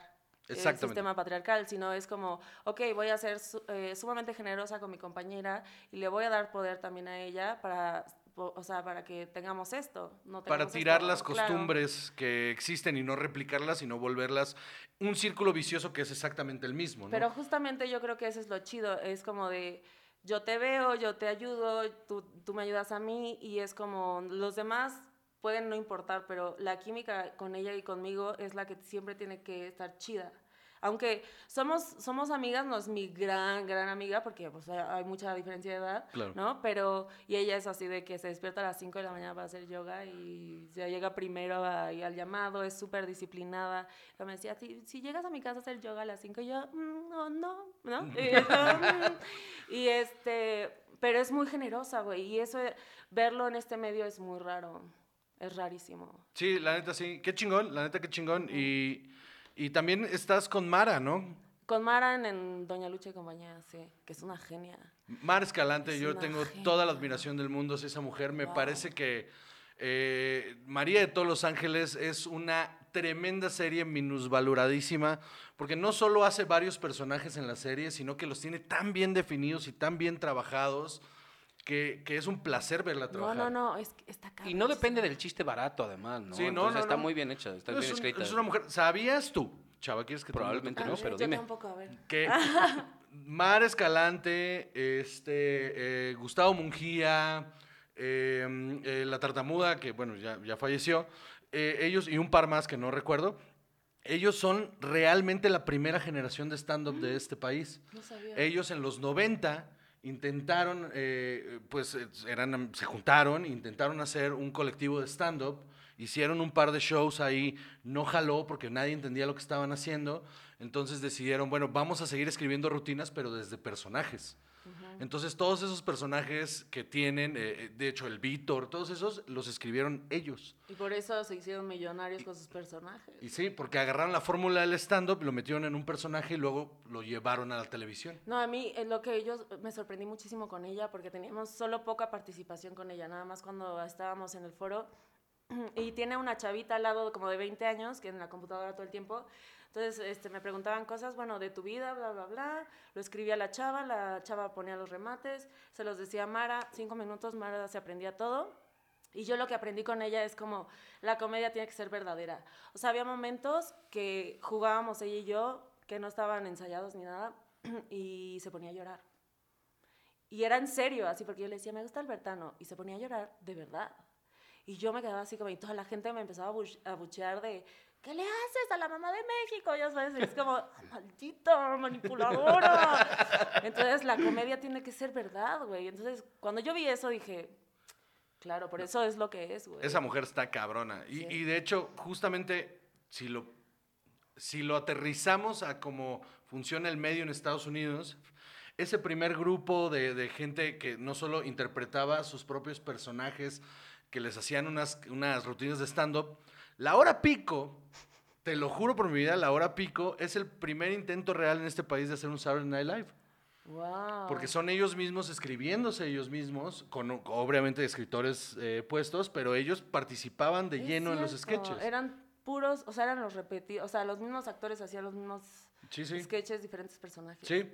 el Exactamente. sistema patriarcal, sino es como, ok, voy a ser su- eh, sumamente generosa con mi compañera y le voy a dar poder también a ella para, o sea, para que tengamos esto. No Para tirar esto, las claro. costumbres que existen y no replicarlas, sino volverlas un círculo vicioso que es exactamente el mismo, ¿no? Pero justamente yo creo que eso es lo chido, es como de yo te veo, yo te ayudo, tú, tú me ayudas a mí y es como los demás pueden no importar, pero la química con ella y conmigo es la que siempre tiene que estar chida. Aunque somos, somos amigas, no es mi gran, gran amiga, porque pues, hay- mucha diferencia de edad, Claro. ¿no? Pero, y ella es así de que se despierta a las 5 de la mañana para hacer yoga y ya llega primero a- y al llamado, es súper disciplinada. Me decía, si, si llegas a mi casa a hacer yoga a las 5, y yo, "Mm, no, no, ¿no? Y, "Mm". Y este, pero es muy generosa, güey, y eso, verlo en este medio es muy raro, es rarísimo. Sí, la neta sí. Qué chingón, la neta qué chingón. Y, y también estás con Mara, ¿no? Con Mara en, en Doña Lucha y compañía, sí, que es una genia. Mar Escalante, Es yo tengo genia. toda la admiración del mundo hacia esa mujer. Me Wow. parece que eh, María de todos los Ángeles es una tremenda serie minusvaloradísima, porque no solo hace varios personajes en la serie, sino que los tiene tan bien definidos y tan bien trabajados que, que es un placer verla No, trabajar. no, no, es, que está Y no depende del chiste barato, además, ¿no? Sí, no, Entonces no, está no. muy bien hecha, está No, bien es, un- escrita. es una mujer. ¿Sabías tú, Chava, quieres que te Probablemente diga? no, pero yo dime. tampoco, a ver. que Mar Escalante, este, eh, Gustavo Mungía, eh, eh, la tartamuda, que bueno, ya, ya falleció, eh, ellos y un par más que no recuerdo, ellos son realmente la primera generación de stand-up de este país. No sabía. Ellos en los 90 intentaron, eh, pues eh, eran, se juntaron, intentaron hacer un colectivo de stand-up, hicieron un par de shows ahí, no jaló porque nadie entendía lo que estaban haciendo, entonces decidieron, bueno, vamos a seguir escribiendo rutinas, pero desde personajes. Entonces todos esos personajes que tienen, eh, eh, de hecho el Víctor, todos esos los escribieron ellos. Y por eso se hicieron millonarios con sus personajes. Y sí, porque agarraron la fórmula del stand-up, lo metieron en un personaje y luego lo llevaron a la televisión. No, a mí eh, lo que yo me sorprendí muchísimo con ella porque teníamos solo poca participación con ella, nada más cuando estábamos en el foro. Y tiene una chavita al lado como de 20 años que en la computadora todo el tiempo. Entonces este, me preguntaban cosas, bueno, de tu vida, bla, bla, bla. Lo escribía la chava, la chava ponía los remates, se los decía a Mara, cinco minutos, Mara se aprendía todo. Y yo lo que aprendí con ella es como la comedia tiene que ser verdadera. O sea, había momentos que jugábamos ella y yo que no estaban ensayados ni nada y se ponía a llorar. Y era en serio, así porque yo le decía, me gusta Albertano. Y se ponía a llorar de verdad. Y yo me quedaba así como, y toda la gente me empezaba a, buch- a buchear de, ¿qué le haces a la mamá de México? Ya sabes, es como, "Ah, maldita manipuladora. Entonces la comedia tiene que ser verdad, güey. Entonces cuando yo vi eso dije, claro, por eso es lo que es, güey. Esa mujer está cabrona. Y, Sí. y de hecho, justamente, si lo, si lo aterrizamos a cómo funciona el medio en Estados Unidos, ese primer grupo de, de gente que no solo interpretaba sus propios personajes, que les hacían unas, unas rutinas de stand-up, la hora pico, te lo juro por mi vida, la hora pico es el primer intento real en este país de hacer un Saturday Night Live. Wow. Porque son ellos mismos escribiéndose ellos mismos, con obviamente escritores eh, puestos, pero ellos participaban de Es lleno en los cierto, sketches. Eran puros, o sea, eran los repetidos, o sea, los mismos actores hacían los mismos Sí, sí. sketches, diferentes personajes. Sí.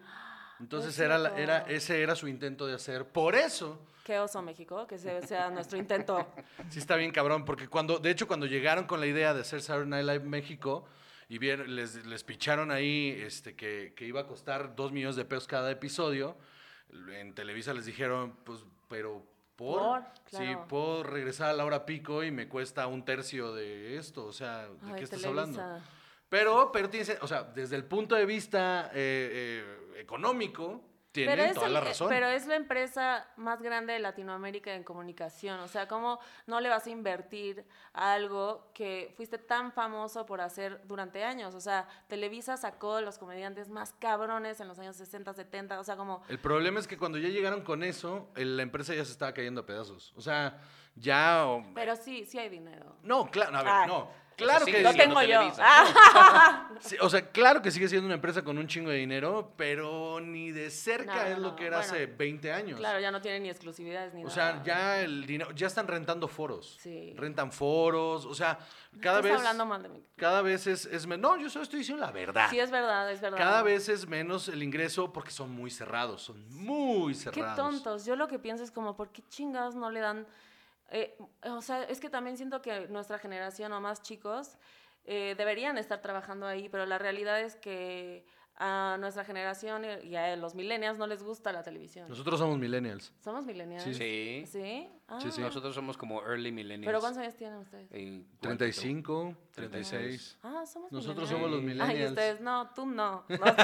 Entonces Es era, la- era, ese era su intento de hacer. Por eso, Qué oso México, que ese sea nuestro intento. sí está bien cabrón, porque cuando, de hecho, cuando llegaron con la idea de hacer Saturday Night Live México y vieron, les, les picharon ahí este, que, que iba a costar dos millones de pesos cada episodio, en Televisa les dijeron, pues, pero por, Por, sí, puedo regresar a la hora pico y me cuesta un tercio de esto, o sea, ¿de Ay, qué estás Televisa. hablando? Pero, pero tiene, o sea, desde el punto de vista eh, eh, económico, tienen es toda el- la razón. Pero es la empresa más grande de Latinoamérica en comunicación. O sea, ¿cómo no le vas a invertir a algo que fuiste tan famoso por hacer durante años? O sea, Televisa sacó los comediantes más cabrones en los años 60, 70. O sea, como... El problema es que cuando ya llegaron con eso, la empresa ya se estaba cayendo a pedazos. O sea, ya... Pero sí, sí hay dinero. No, claro, a ver, Ay. no. Claro que... Lo tengo yo. Ah, Sí, o sea, claro que sigue siendo una empresa con un chingo de dinero, pero ni de cerca No, no, es lo no, que era bueno. hace 20 años. claro, ya no tiene ni exclusividades ni O nada. sea, ya el dinero, ya están rentando foros. Sí. Rentan foros, o sea, cada Estás vez, hablando mal de mí. cada vez es, es men- No, yo solo estoy diciendo la verdad. Sí, es verdad, es verdad. Cada vez es menos el ingreso porque son muy cerrados, son muy Qué cerrados. tontos. Yo lo que pienso es como, ¿por qué chingados no le dan? Eh, o sea, es que también siento que nuestra generación o más chicos eh, deberían estar trabajando ahí, pero la realidad es que a nuestra generación y a los millennials no les gusta la televisión. Nosotros somos millennials. ¿Somos millennials? Sí. ¿Sí? Ah. Sí, sí. Nosotros somos como early millennials. ¿Pero cuántos años tienen ustedes? Eh, 35, 36. Ah, somos Nosotros millennials. somos los Ay, millennials. ustedes, no, tú no. Nosotros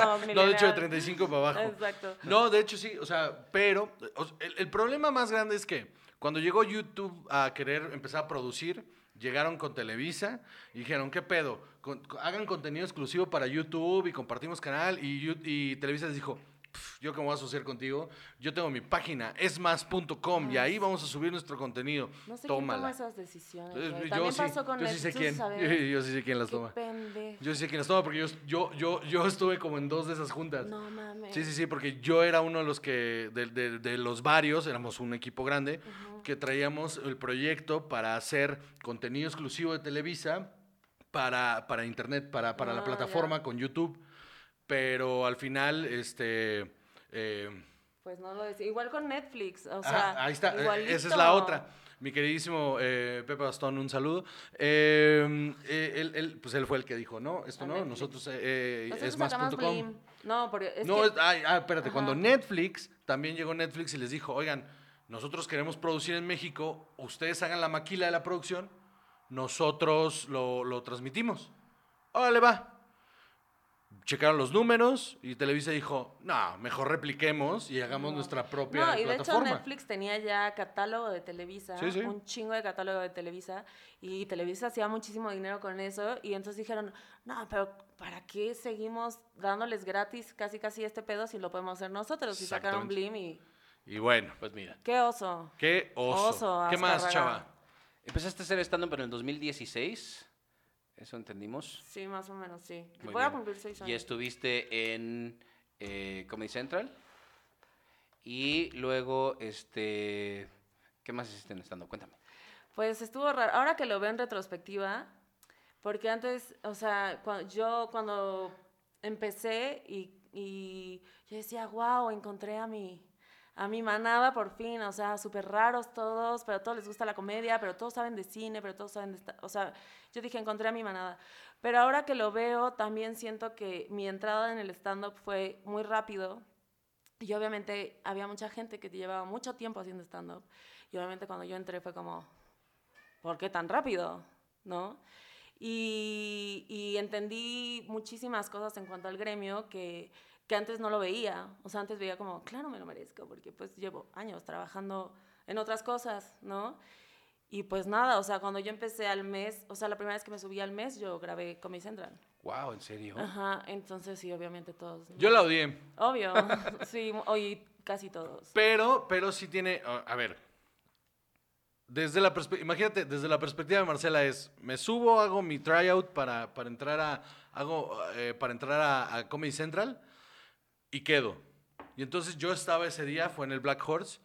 somos millennials. No, de hecho, de 35 para abajo. Exacto. No, de hecho sí, o sea, pero o sea, el, el problema más grande es que cuando llegó YouTube a querer empezar a producir, llegaron con Televisa y dijeron, ¿qué pedo? Con- con- hagan contenido exclusivo para YouTube y compartimos canal y, y Televisa les dijo, "Pf, yo que me voy a asociar contigo, yo tengo mi página, esmas.com y ahí vamos a subir nuestro contenido. No sé quién toma Tómala. esas decisiones. Entonces, yo sí, pasó con yo sí sé quién, ¿sabes? yo sí sé quién las Qué toma. pendejo. Yo sí sé quién las toma porque yo, yo, yo, yo estuve como en dos de esas juntas. No mames. Sí, sí, sí, porque yo era uno de los que, de, de- de los varios, éramos un equipo grande, que traíamos el proyecto para hacer contenido exclusivo de Televisa para, para internet, para, para la Ah, plataforma ya. con YouTube. Pero al final, este... eh, Pues no lo decía. Igual con Netflix. O sea, ahí está, eh, igualito. esa es la otra. Mi queridísimo eh, Pepe Bastón, un saludo. Eh, eh, él, él, pues él fue el que dijo, no, esto no, nosotros eh, Nosotros es más.com. No, porque es no, que- ay, ah, espérate, cuando. Netflix, también llegó Netflix y les dijo, oigan, nosotros queremos producir en México, ustedes hagan la maquila de la producción, nosotros lo, lo transmitimos. Órale, va. Checaron los números y Televisa dijo, no, mejor repliquemos y hagamos nuestra propia No, y de hecho plataforma. Netflix tenía ya catálogo de Televisa, Sí, sí. un chingo de catálogo de Televisa, y Televisa hacía muchísimo dinero con eso, y entonces dijeron, no, pero ¿para qué seguimos dándoles gratis casi casi este pedo si lo podemos hacer nosotros? Y sacaron. Blim y... Y bueno, Pues mira, ¡Qué oso! qué oso. Oso, ¿Qué más, chava? empezaste a hacer stand-up en el 2016. Eso entendimos. Sí, más o menos, sí. Muy Voy a bien. cumplir seis Y años. estuviste en eh, Comedy Central. Y luego, este. ¿Qué más hiciste en stand-up? Cuéntame. Pues estuvo raro. Ahora que lo veo en retrospectiva, porque antes, o sea, yo cuando empecé y, y yo decía, wow, encontré a mi, a mi manada por fin, o sea, súper raros todos, pero a todos les gusta la comedia, pero todos saben de cine, pero todos saben de... o sea, yo dije, encontré a mi manada. Pero ahora que lo veo, también siento que mi entrada en el stand-up fue muy rápido. Y obviamente había mucha gente que llevaba mucho tiempo haciendo stand-up. Y obviamente cuando yo entré fue como, ¿por qué tan rápido? ¿No? Y, y entendí muchísimas cosas en cuanto al gremio que, que antes no lo veía. O sea, antes veía como, claro, me lo merezco, porque pues llevo años trabajando en otras cosas, ¿no? Y pues nada, o sea, cuando yo empecé al mes, o sea, la primera vez que me subí al mes, yo grabé Comedy Central. Wow, ¿en serio? Ajá, entonces sí, obviamente todos. ¿no? Yo la odié. Obvio, sí, hoy casi todos. Pero, pero sí tiene, a ver, desde la imagínate, desde la perspectiva de Marcela es, me subo, hago mi tryout para, para entrar a, hago, eh, para entrar a, a Comedy Central y quedo. Y entonces yo estaba ese día, fue en el Black Horse.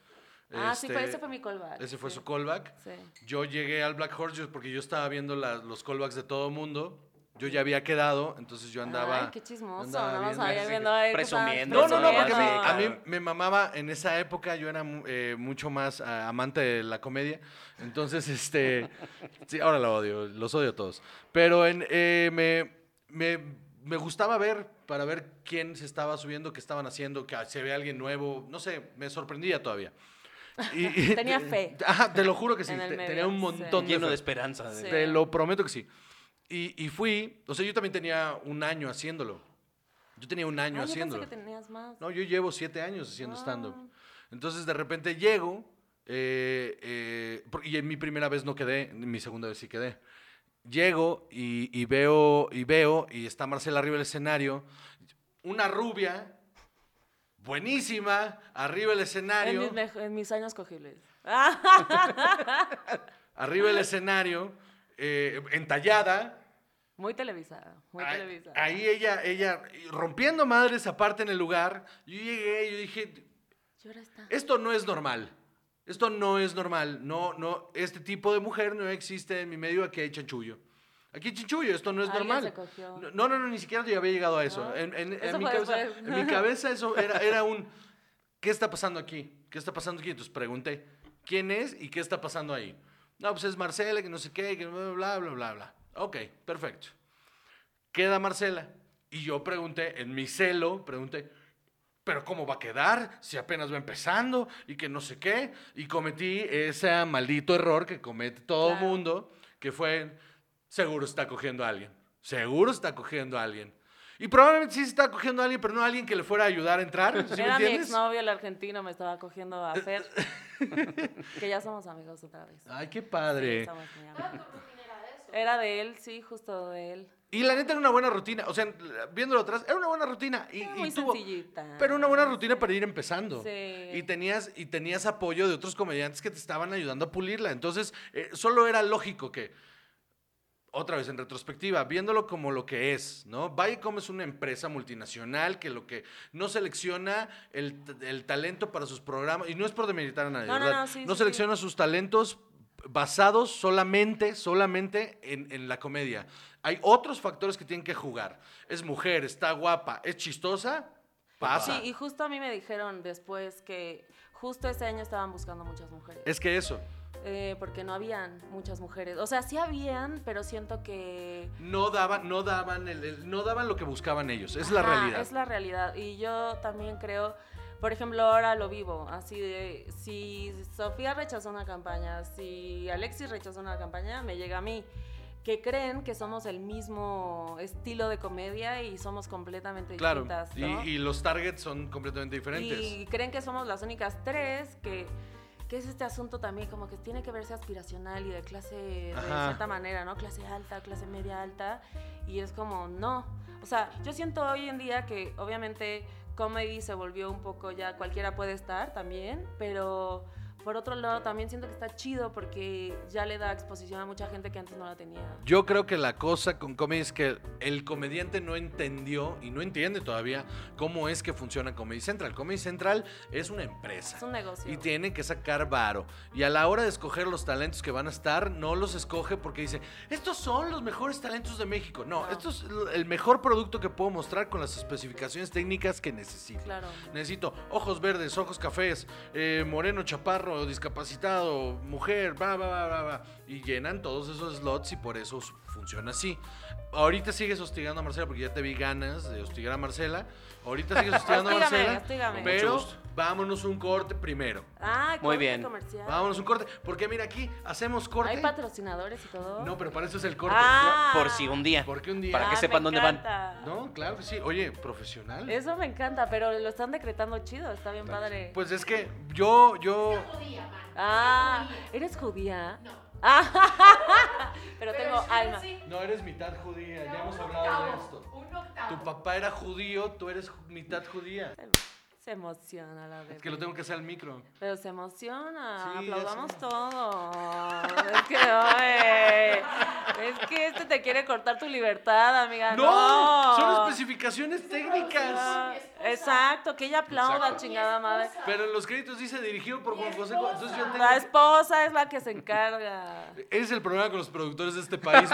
Ah, sí, este, fue, ese fue mi callback. Ese fue sí. su callback. Sí. Yo llegué al Black Horse yo- porque yo estaba viendo la- los callbacks de todo mundo. Yo ya había quedado, entonces yo andaba... Ay, qué chismoso, andaba más viendo- ahí sí, viendo que presumiendo, no, no, no, porque a mí, presumiendo. a mí me mamaba, en esa época yo era eh, mucho más ah, amante de la comedia, entonces, este, sí, ahora lo odio, los odio a todos, pero en, eh, me, me, me gustaba ver, para ver quién se estaba subiendo, qué estaban haciendo, que se ve alguien nuevo, no sé, me sorprendía todavía. Y- y- Tenía fe. Ajá, te lo juro que sí, te- medio, tenía un sí. montón de Lleno fe. de esperanza. de- Sí. Te lo prometo que sí. Y, y fui, o sea, yo también tenía un año haciéndolo. Yo tenía un año Ah, yo pensé haciéndolo. que tenías más. No, yo llevo siete años haciendo Ah. stand-up. Entonces, de repente llego, eh, eh, y en mi primera vez no quedé, en mi segunda vez sí quedé. Llego y, y veo, y veo, y está Marcela arriba del escenario, una rubia, buenísima, arriba del En escenario, mis, en mis años cogibles. arriba del escenario, eh, entallada, Muy televisada, muy Ahí- televisada. Ahí ella, ella rompiendo madres aparte en el lugar. Yo llegué, yo dije, esto no es normal. Esto no es normal. No, no, este tipo de mujer no existe en mi medio. Aquí hay chanchullo. Aquí hay chanchullo, esto no es Alguien normal. se cogió. No, no, no, ni siquiera yo había llegado a eso. ¿No? En, en- en Eso mi fue cabeza, en mi cabeza eso era, era un, ¿qué está pasando aquí? ¿Qué está pasando aquí? Entonces pregunté, ¿quién es y qué está pasando ahí? No, pues es Marcela, que no sé qué, que bla, bla, bla, bla, bla. Ok, perfecto. Queda Marcela. Y yo pregunté, en mi celo, pregunté, ¿pero cómo va a quedar si apenas va empezando y que no sé qué? Y cometí ese maldito error que comete todo el Claro. mundo, que fue, seguro está cogiendo a alguien. Seguro está cogiendo a alguien. Y probablemente sí se está cogiendo a alguien, pero no a alguien que le fuera a ayudar a entrar. ¿sí me Era mi exnovio, el argentino, me estaba cogiendo a Fer. que ya somos amigos otra vez. Ay, qué Sí, padre. amigos. Era de él, sí, justo de él. Y la neta era una buena rutina. O sea, viéndolo atrás, era una buena rutina. Y, Era y muy tuvo- sencillita. Pero una buena rutina para ir empezando. Sí. Y tenías, y tenías apoyo de otros comediantes que te estaban ayudando a pulirla. Entonces, eh, solo era lógico que, otra vez en retrospectiva, viéndolo como lo que es, ¿no? Viacom es una empresa multinacional que lo que no selecciona el, el talento para sus programas, y no es por demeritar a nadie, No, ¿verdad? no, sí, sí, selecciona sus talentos basados solamente, solamente en, en la comedia. Hay otros factores que tienen que jugar. Es mujer, está guapa, es chistosa, pasa. Sí, y justo a mí me dijeron después que justo ese año estaban buscando muchas mujeres. Es que eso. eh, porque no habían muchas mujeres. O sea, sí habían, pero siento que... no daban, no daban, el, el- no daban lo que buscaban ellos. Es la realidad. Es la realidad. Y yo también creo, por ejemplo, ahora lo vivo, así de, si Sofía rechazó una campaña, si Alexis rechazó una campaña, me llega a mí. Que creen que somos el mismo estilo de comedia y somos completamente Claro. distintas. Y, ¿no? y los targets son completamente diferentes. Y creen que somos las únicas tres que, que es este asunto también como que tiene que verse aspiracional y de clase de Ajá. cierta manera, ¿no? Clase alta, clase media alta. Y es como, no. O sea, yo siento hoy en día que obviamente comedy se volvió un poco ya cualquiera puede estar también, pero por otro lado también siento que está chido porque ya le da exposición a mucha gente que antes no la tenía. Yo creo que la cosa con comedy es que el comediante no entendió y no entiende todavía cómo es que funciona Comedy Central. Comedy Central es una empresa. Es un negocio. Y tiene que sacar varo. Y a la hora de escoger los talentos que van a estar, no los escoge porque dice, estos son los mejores talentos de México. No, No. esto es el mejor producto que puedo mostrar con las especificaciones técnicas que necesito. Claro. Necesito ojos verdes, ojos cafés, eh, moreno, chaparro, discapacitado, mujer, va, va, va, va. Y llenan todos esos slots y por eso funciona así. Ahorita sigues hostigando a Marcela porque ya te vi ganas de hostigar a Marcela. Ahorita sigues hostigando a Marcela. hostígame. Pero vámonos un corte primero. Ah, Muy bien. comercial. Vámonos un corte. Porque mira, aquí hacemos corte. ¿Hay patrocinadores y todo? No, pero para eso es el corte. Ah. Por si un día. Porque un día. Para que Ah, sepan dónde van. No, claro que sí. Oye, profesional. Eso me encanta, pero lo están decretando chido, está bien padre. Pues es que yo, yo. ah, ¿eres judía? No. Pero, tengo alma. No eres mitad judía, ya hemos hablado de esto. Tu papá era judío, tú eres mitad judía. Se emociona la bebé. Es que lo tengo que hacer al micro. Pero se emociona, Sí, aplaudamos todo. Es que, oye, es que este te quiere cortar tu libertad, amiga. ¡No! No, Son especificaciones técnicas. Ah, Exacto, que ella aplauda, Exacto. chingada madre. Pero en los créditos dice dirigido por Juan José. Entonces yo tengo La esposa es la que se encarga. Ese es el problema con los productores de este país,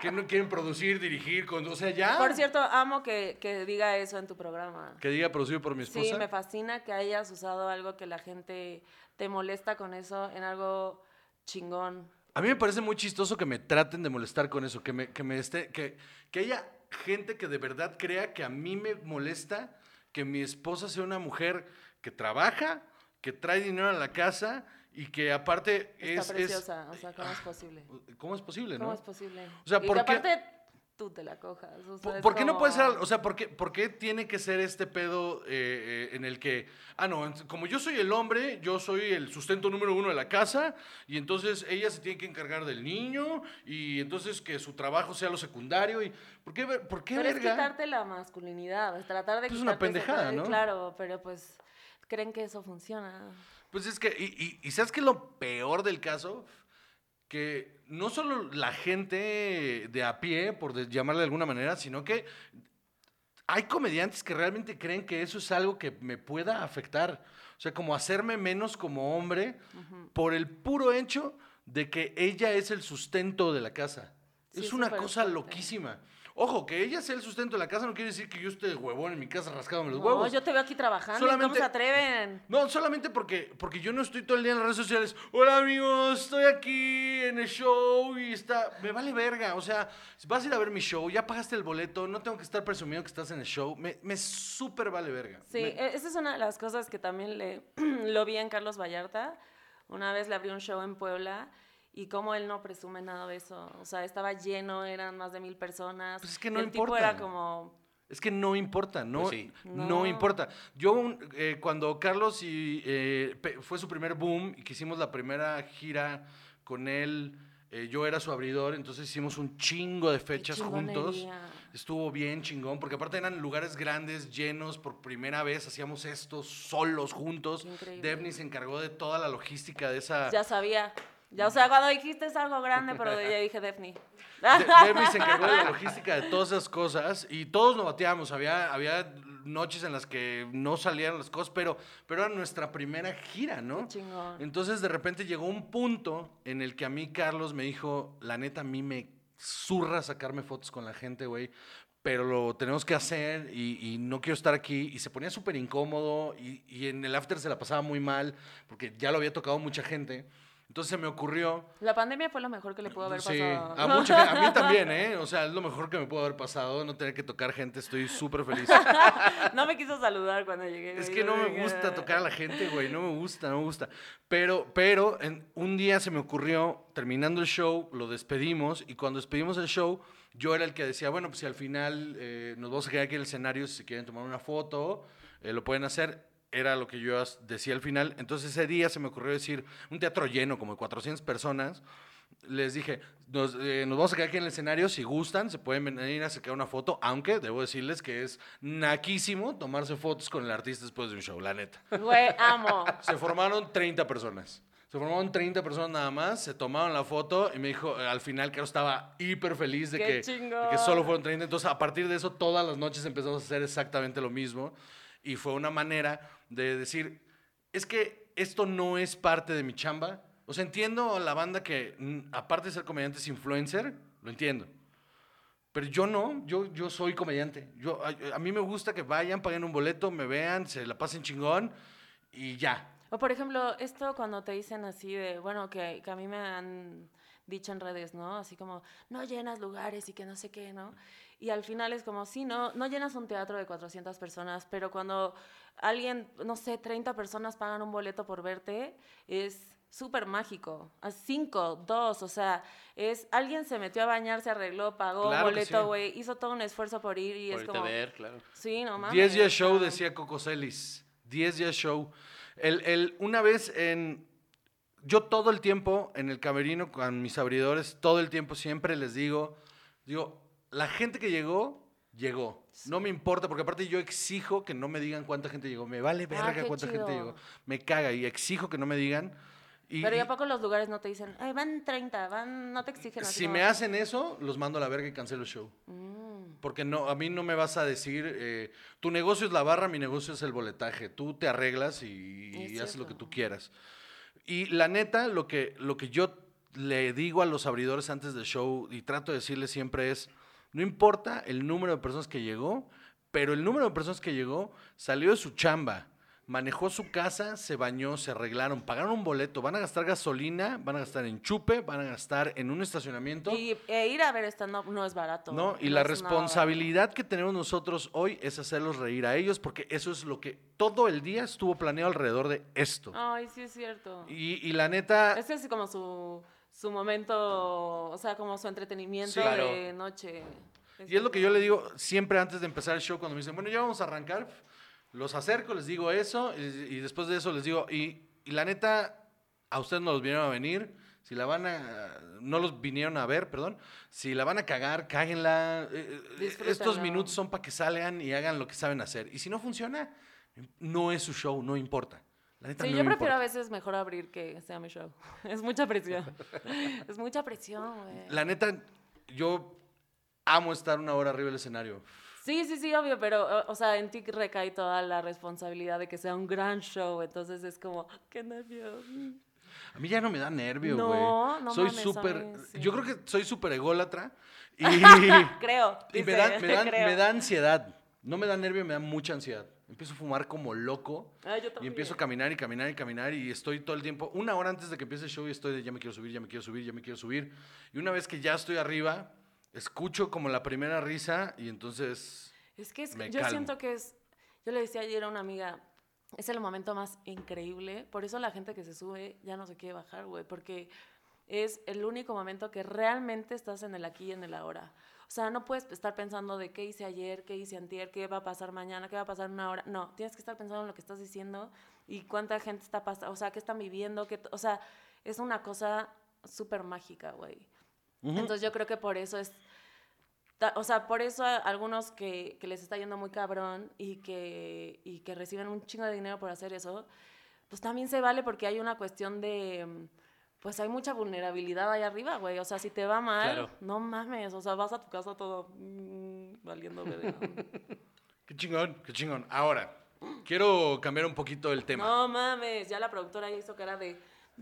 que no quieren producir, dirigir, con, o sea, ya. Por cierto, amo que, que diga eso en tu programa. Que diga por mi esposa. Sí, me fascina que hayas usado algo que la gente te molesta con eso en algo chingón. A mí me parece muy chistoso que me traten de molestar con eso, que me, que me esté, que, que haya gente que de verdad crea que a mí me molesta que mi esposa sea una mujer que trabaja, que trae dinero a la casa y que aparte Está es, es- preciosa, o sea, ¿cómo es posible? ¿Cómo es posible, ¿Cómo es posible? O sea, y ¿por que qué? aparte tú te la cojas. O sea, ¿Por, es por qué no puede ser, al- o sea, ¿por qué, por qué tiene que ser este pedo eh, eh, en el que, ah, no, como yo soy el hombre, yo soy el sustento número uno de la casa, y entonces ella se tiene que encargar del niño, y entonces que su trabajo sea lo secundario, y ¿por qué, por qué Pero es verga? quitarte la masculinidad, es tratar de Pues es una pendejada, ¿no? Claro, pero pues creen que eso funciona. Pues es que, y, y- y ¿sabes qué es lo peor del caso? Que no solo la gente de a pie, por llamarle de alguna manera, sino que hay comediantes que realmente creen que eso es algo que me pueda afectar. O sea, como hacerme menos como hombre por el puro hecho de que ella es el sustento de la casa. Sí, es una cosa fuerte. loquísima. Ojo, que ella sea el sustento de la casa no quiere decir que yo esté huevón en mi casa rascándome los No, huevos. yo te veo aquí trabajando Solamente- cómo se atreven. No, solamente porque, porque yo no estoy todo el día en las redes sociales. Hola amigos, estoy aquí en el show y está. Me vale verga. O sea, vas a ir a ver mi show, ya pagaste el boleto, no tengo que estar presumiendo que estás en el show. Me, me súper vale verga. Sí, Me- e- esa es una de las cosas que también le, lo vi en Carlos Vallarta. Una vez le abrí un show en Puebla y como él no presume nada de eso. O sea, estaba lleno, eran más de mil personas. Pues es que no el tipo importa. era como... Es que no importa, no, Pues sí. no. No. importa. Yo, un- eh, cuando Carlos y, eh, fue su primer boom y que hicimos la primera gira con él, eh, yo era su abridor, entonces hicimos un chingo de fechas juntos. Estuvo bien chingón, porque aparte eran lugares grandes, llenos, por primera vez hacíamos esto solos, juntos. Devni se encargó de toda la logística de esa... Ya sabía. Ya, o sea, cuando dijiste es algo grande, pero ya dije Daphne. De- Devni se encargó de la logística de todas esas cosas y todos nos bateamos. Había, había noches en las que no salían las cosas, pero, pero era nuestra primera gira, ¿no? Chingón. Entonces de repente llegó un punto en el que a mí Carlos me dijo, la neta a mí me zurra sacarme fotos con la gente, güey. Pero lo tenemos que hacer y, y no quiero estar aquí. Y se ponía súper incómodo y, y en el after se la pasaba muy mal porque ya lo había tocado mucha gente. Entonces se me ocurrió La pandemia fue lo mejor que le pudo haber Sí, pasado. a, mucha gen- a mí también, ¿eh? O sea, es lo mejor que me pudo haber pasado, no tener que tocar gente, estoy súper feliz. no me quiso saludar cuando llegué. Es que no me gusta tocar a la gente, güey, no me gusta, no me gusta. Pero, pero en- un día se me ocurrió, terminando el show, lo despedimos y cuando despedimos el show, yo era el que decía, bueno, pues si al final eh, nos vamos a quedar aquí en el escenario, si se quieren tomar una foto, eh, lo pueden hacer. Era lo que yo decía al final. Entonces ese día se me ocurrió decir, un teatro lleno, como de 400 personas, les dije, nos, eh, nos vamos a quedar aquí en el escenario, si gustan, se pueden venir a sacar una foto, aunque debo decirles que es naquísimo tomarse fotos con el artista después de un show, la neta. Güey, amo. Se formaron 30 personas. Se formaron 30 personas nada más, se tomaron la foto y me dijo, eh, al final, que estaba hiper feliz de ¡Qué que, de que solo fueron 30. Entonces, a partir de eso, todas las noches empezamos a hacer exactamente lo mismo. Y fue una manera de decir, es que esto no es parte de mi chamba. O sea, entiendo a la banda que, mm, aparte de ser comediante, es influencer, lo entiendo. Pero yo no, yo, yo soy comediante. Yo, a, a mí me gusta que vayan, paguen un boleto, me vean, se la pasen chingón y ya. O por ejemplo, esto cuando te dicen así de, bueno, que, que a mí me han dicho en redes, ¿no? Así como, no llenas lugares y que no sé qué, ¿no? Y al final es como, sí, no, no llenas un teatro de 400 personas, pero cuando alguien, no sé, 30 personas pagan un boleto por verte, es súper mágico. A cinco, dos, o sea, es, alguien se metió a bañar, se arregló, pagó Claro boleto, sí. güey, hizo todo un esfuerzo por ir y Por es como, ver, claro. sí, no mames. 10 días show, decía Coco Celis. 10 días show. El, el- una vez en. Yo todo el tiempo en el camerino con mis abridores, todo el tiempo siempre les digo, digo, la gente que llegó, llegó. No me importa, porque aparte yo exijo que no me digan cuánta gente llegó. Me vale verga Ah, cuánta gente llegó. Me caga y exijo que no me digan. Y, Pero y ya poco los lugares no te dicen, ay, van 30, van, no te exigen así si me hacen eso, los mando a la verga y cancelo el show. Mm. Porque no, a mí no me vas a decir, eh, tu negocio es la barra, mi negocio es el boletaje. Tú te arreglas y, y Es haces lo que tú quieras. Y la neta, lo que, lo que yo le digo a los abridores antes del show y trato de decirles siempre es, no importa el número de personas que llegó, pero el número de personas que llegó salió de su chamba, manejó su casa, se bañó, se arreglaron, pagaron un boleto, van a gastar gasolina, van a gastar en chupe, van a gastar en un estacionamiento. Y e ir a ver stand-up no es barato. ¿no? Y no la responsabilidad que tenemos nosotros hoy es hacerlos reír a ellos, porque eso es lo que todo el día estuvo planeado alrededor de esto. Ay, sí es cierto. Y, y la neta, Ese es como su, su momento, o sea, como su entretenimiento Sí. Claro. de noche. Y es lo que yo le digo siempre antes de empezar el show, cuando me dicen, bueno, ya vamos a arrancar, los acerco, les digo eso, y, y después de eso les digo, y, y la neta, a ustedes no los vinieron a venir, si la van a, no los vinieron a ver, perdón, si la van a cagar, cáguenla, eh, eh, estos minutos son para que salgan y hagan lo que saben hacer, y si no funciona, no es su show, no importa. La neta Sí, no yo prefiero importa. a veces mejor abrir que sea mi show. Es mucha presión. es mucha presión, güey. La neta, yo amo estar una hora arriba del escenario. Sí, sí, sí, obvio, pero, o- o sea, en ti recae toda la responsabilidad de que sea un gran show, entonces es como, qué nervios. A mí ya no me da nervio, No, güey. no soy mames, a súper. sí. Yo creo que soy súper ególatra. Y, Creo. y me, dice, da, me, da, creo. me da ansiedad. No me da nervio, me da mucha ansiedad. Empiezo a fumar como loco. Ah, yo Y empiezo a caminar y caminar y caminar. Y estoy todo el tiempo. Una hora antes de que empiece el show, y estoy de ya me quiero subir, ya me quiero subir, ya me quiero subir. Y una vez que ya estoy arriba, escucho como la primera risa. Y entonces. Es que es- me yo calmo. siento que es, yo le decía ayer a una amiga, es el momento más increíble, por eso la gente que se sube ya no se quiere bajar, güey, porque es el único momento que realmente estás en el aquí y en el ahora. O sea, no puedes estar pensando de qué hice ayer, qué hice antier, qué va a pasar mañana, qué va a pasar en una hora. No, tienes que estar pensando en lo que estás diciendo y cuánta gente está pasando, o sea, qué están viviendo, qué, o sea, es una cosa súper mágica, güey. Entonces yo creo que por eso es, o sea, por eso a algunos que, que les está yendo muy cabrón y que, y que reciben un chingo de dinero por hacer eso, pues también se vale porque hay una cuestión de, mm, pues hay mucha vulnerabilidad ahí arriba, güey. O sea, si te va mal, Claro. no mames, o sea, vas a tu casa todo mm, valiendo verga. Qué chingón, qué chingón. Ahora, quiero cambiar un poquito el tema. No mames, ya la productora ya hizo cara de,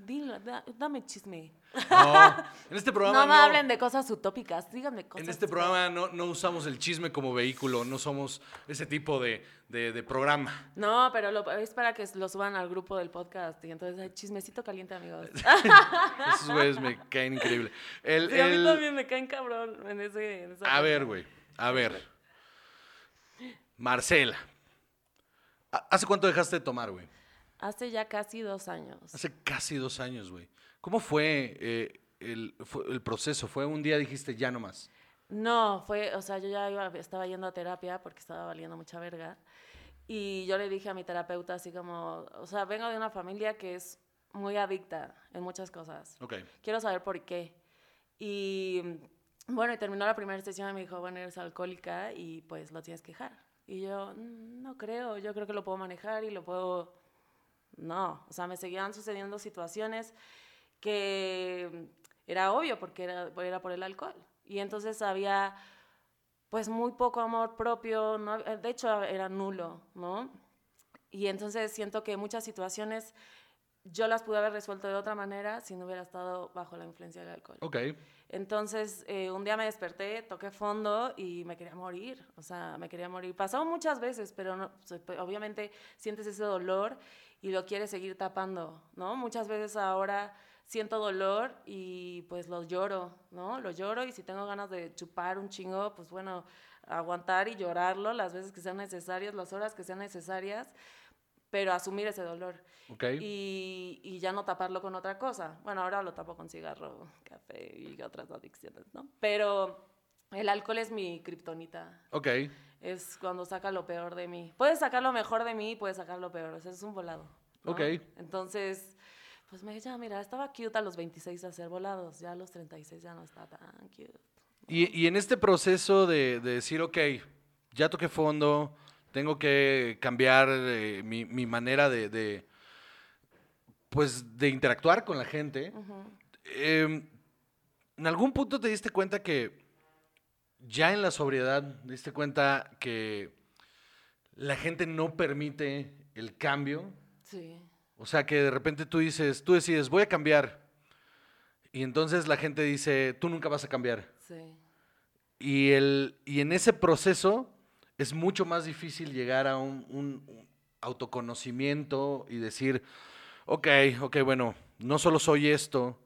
dilo, da- dame chisme. No, en este programa No me no- hablen de cosas utópicas, díganme cosas. En este programa no, no usamos el chisme como vehículo, no somos ese tipo de, de- de programa. No, pero lo- es para que lo suban al grupo del podcast y entonces hay chismecito caliente, amigos. Esos güeyes me caen increíble. El- Sí, a mí también me caen cabrón en ese. en esa a ver, güey, a ver. Marcela. ¿ha- ¿Hace cuánto dejaste de tomar, güey? Hace ya casi dos años. Hace casi dos años, güey. ¿Cómo fue, eh, el, fue el proceso? ¿Fue un día dijiste ya no más? No, fue, o sea, yo ya iba- estaba yendo a terapia porque estaba valiendo mucha verga. Y yo le dije a mi terapeuta así como, o sea, vengo de una familia que es muy adicta en muchas cosas. Ok. Quiero saber por qué. Y bueno, y terminó la primera sesión y me dijo, bueno, eres alcohólica y pues lo tienes que dejar. Y yo, "Mm, no creo, yo creo que lo puedo manejar y lo puedo... No, o sea, me seguían sucediendo situaciones que era obvio porque era, era por el alcohol. Y entonces había pues muy poco amor propio, no- de hecho era nulo, ¿no? Y entonces siento que muchas situaciones yo las pude haber resuelto de otra manera si no hubiera estado bajo la influencia del alcohol. Ok. Entonces, eh, un día me desperté, toqué fondo y me quería morir. O sea, me quería morir. Pasó muchas veces, pero no, obviamente sientes ese dolor y lo quieres seguir tapando, ¿no? Muchas veces ahora siento dolor y pues lo lloro, ¿no? Lo lloro y si tengo ganas de chupar un chingo, pues bueno, aguantar y llorarlo las veces que sean necesarias, las horas que sean necesarias, pero asumir ese dolor Ok. y, y ya no taparlo con otra cosa. Bueno, ahora lo tapo con cigarro, café y otras adicciones, ¿no? Pero el alcohol es mi kriptonita. Ok. Es cuando saca lo peor de mí. Puedes sacar lo mejor de mí y puedes sacar lo peor. O sea, es un volado. ¿no? Ok. Entonces, pues me ya, mira, estaba cute a los 26 hacer volados. Ya a los 36 ya no está tan cute. Y, y en este proceso de, de decir, ok, ya toqué fondo, tengo que cambiar eh, mi, mi manera de, de, pues, de interactuar con la gente, em, ¿en algún punto te diste cuenta que ya en la sobriedad te diste cuenta que la gente no permite el cambio? Sí. O sea, que de repente tú dices, tú decides, voy a cambiar. Y entonces la gente dice, tú nunca vas a cambiar. Sí. Y, el, y en ese proceso es mucho más difícil llegar a un, un- un autoconocimiento y decir, ok, ok, bueno, no solo soy esto,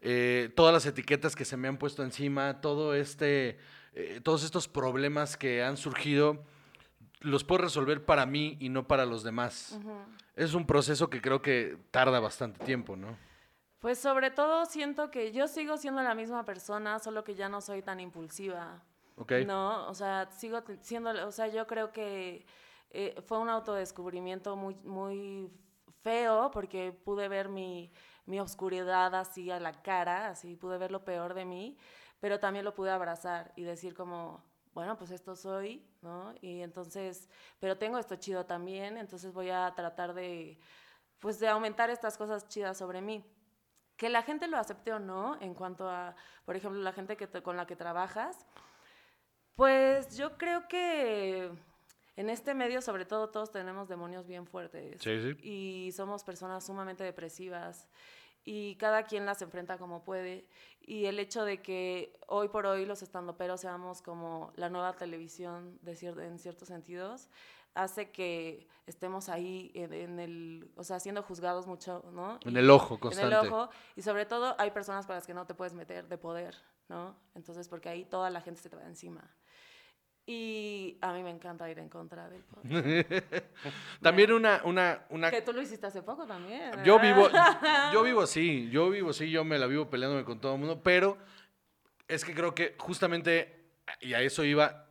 eh, todas las etiquetas que se me han puesto encima, todo este, eh, todos estos problemas que han surgido, los puedo resolver para mí y no para los demás. Es un proceso que creo que tarda bastante tiempo, ¿no? Pues sobre todo siento que yo sigo siendo la misma persona, solo que ya no soy tan impulsiva. Ok. No, o sea, sigo siendo, o sea, yo creo que eh, fue un autodescubrimiento muy, muy feo porque pude ver mi, mi oscuridad así a la cara, así pude ver lo peor de mí, pero también lo pude abrazar y decir como, bueno, pues esto soy, ¿no? Y entonces, pero tengo esto chido también, entonces voy a tratar de, pues de aumentar estas cosas chidas sobre mí. Que la gente lo acepte o no, en cuanto a, por ejemplo, la gente que con la que trabajas, pues yo creo que en este medio, sobre todo, todos tenemos demonios bien fuertes. Sí, sí. Y somos personas sumamente depresivas. Y cada quien las enfrenta como puede. Y el hecho de que hoy por hoy los estandoperos seamos como la nueva televisión de cier- en ciertos sentidos, hace que estemos ahí en, en el, o sea, siendo juzgados mucho, ¿no? En el ojo en constante. el ojo y sobre todo hay personas con las que no te puedes meter de poder, ¿no? Entonces porque ahí toda la gente se te va encima. Y a mí me encanta ir en contra del poder. También una, una, una que tú lo hiciste hace poco también. Yo vivo, yo vivo así, yo vivo así, yo me la vivo peleándome con todo el mundo, pero es que creo que justamente, y a eso iba,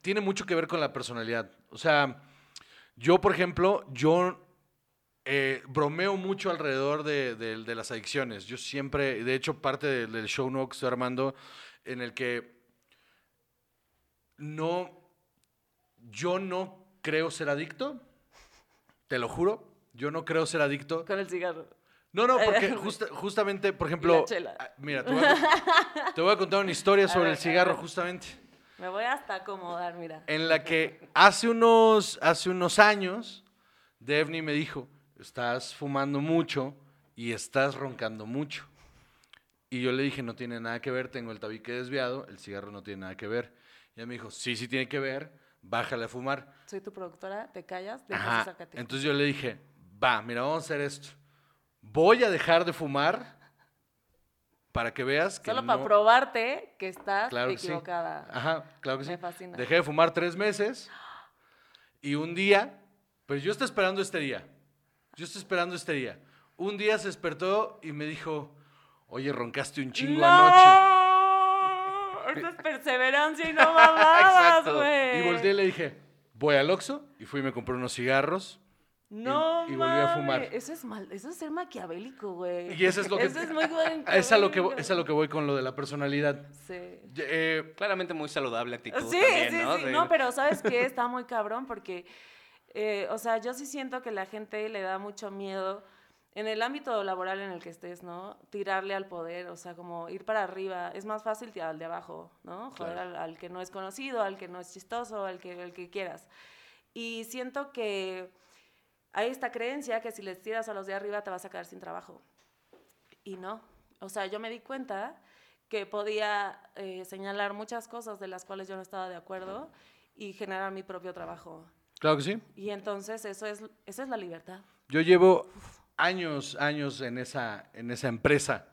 tiene mucho que ver con la personalidad. O sea, yo, por ejemplo, yo eh, bromeo mucho alrededor de, de- de las adicciones. Yo siempre, de hecho, parte del, del show nuevo que estoy armando, en el que no, yo no creo ser adicto, te lo juro, yo no creo ser adicto. Con el cigarro. No, no, porque justa- justamente, por ejemplo, ah, mira, te voy, a, te voy a contar una historia sobre ver, el cigarro, justamente, Me voy hasta acomodar, mira. en la que hace unos, hace unos años, Devni me dijo, estás fumando mucho y estás roncando mucho. Y yo le dije, no tiene nada que ver, tengo el tabique desviado, el cigarro no tiene nada que ver. Y ella me dijo, sí, sí tiene que ver, bájale a fumar. Soy tu productora, te callas, dejas categoría. Entonces yo le dije, va, mira, vamos a hacer esto. Voy a dejar de fumar para que veas que Solo para no- probarte que estás Claro que sí. equivocada. Ajá, claro que sí. Me fascina. Dejé de fumar tres meses y un día, pues yo estoy esperando este día. Yo estoy esperando este día. Un día se despertó y me dijo, oye, roncaste un chingo anoche. Esa es perseverancia y no mamadas, Exacto. güey. Y volteé y le dije, voy al Oxxo y fui y me compré unos cigarros. No y volví a fumar. Eso es mal, eso es ser maquiavélico, güey. Y eso es lo que... Eso es muy buen es a lo que, es a lo que voy con lo de la personalidad. Sí. Eh, Claramente muy saludable actitud Sí, también, sí, ¿no? sí. De- No, pero ¿sabes qué? Está muy cabrón porque, eh, o sea, yo sí siento que la gente le da mucho miedo en el ámbito laboral en el que estés, ¿no? Tirarle al poder, o sea, como ir para arriba. Es más fácil tirar al de abajo, ¿no? Joder Claro. al, al que no es conocido, al que no es chistoso, al que, al que quieras. Y siento que hay esta creencia que si les tiras a los de arriba te vas a quedar sin trabajo. Y no. O sea, yo me di cuenta que podía eh, señalar muchas cosas de las cuales yo no estaba de acuerdo y generar mi propio trabajo. claro que sí. Y entonces eso es, esa es la libertad. Yo llevo años, años en esa, en esa empresa,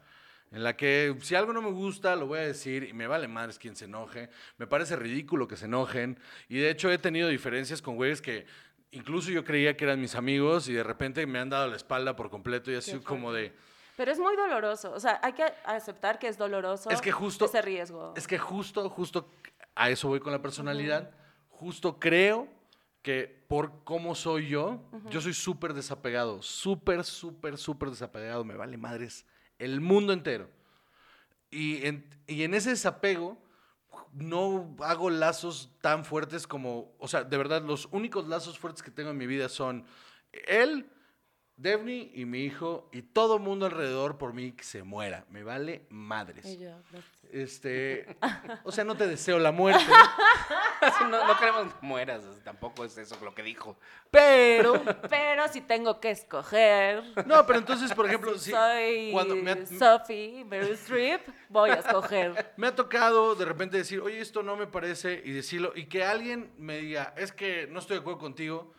en la que si algo no me gusta, lo voy a decir y me vale madres quien se enoje. Me parece ridículo que se enojen. Y de hecho he tenido diferencias con güeyes que incluso yo creía que eran mis amigos y de repente me han dado la espalda por completo y así Qué como de... Pero es muy doloroso. O sea, hay que aceptar que es doloroso Es que justo- ese riesgo. Es que justo, justo a eso voy con la personalidad. Justo creo que por cómo soy yo, yo soy súper desapegado, súper, súper, súper desapegado, me vale madres el mundo entero. Y en, y en ese desapego no hago lazos tan fuertes como, o sea, de verdad, los únicos lazos fuertes que tengo en mi vida son él, Devni y mi hijo y todo el mundo alrededor por mí que se muera. Me vale madres. Y yo, gracias. Este, o sea, no te deseo la muerte, no, no queremos que mueras, tampoco es eso lo que dijo. pero Pero si tengo que escoger, no, pero entonces, por ejemplo, si soy cuando me ha, Sophie, Meryl Streep, voy a escoger. me ha tocado de repente decir, oye, esto no me parece y decirlo y que alguien me diga, es que no estoy de acuerdo contigo,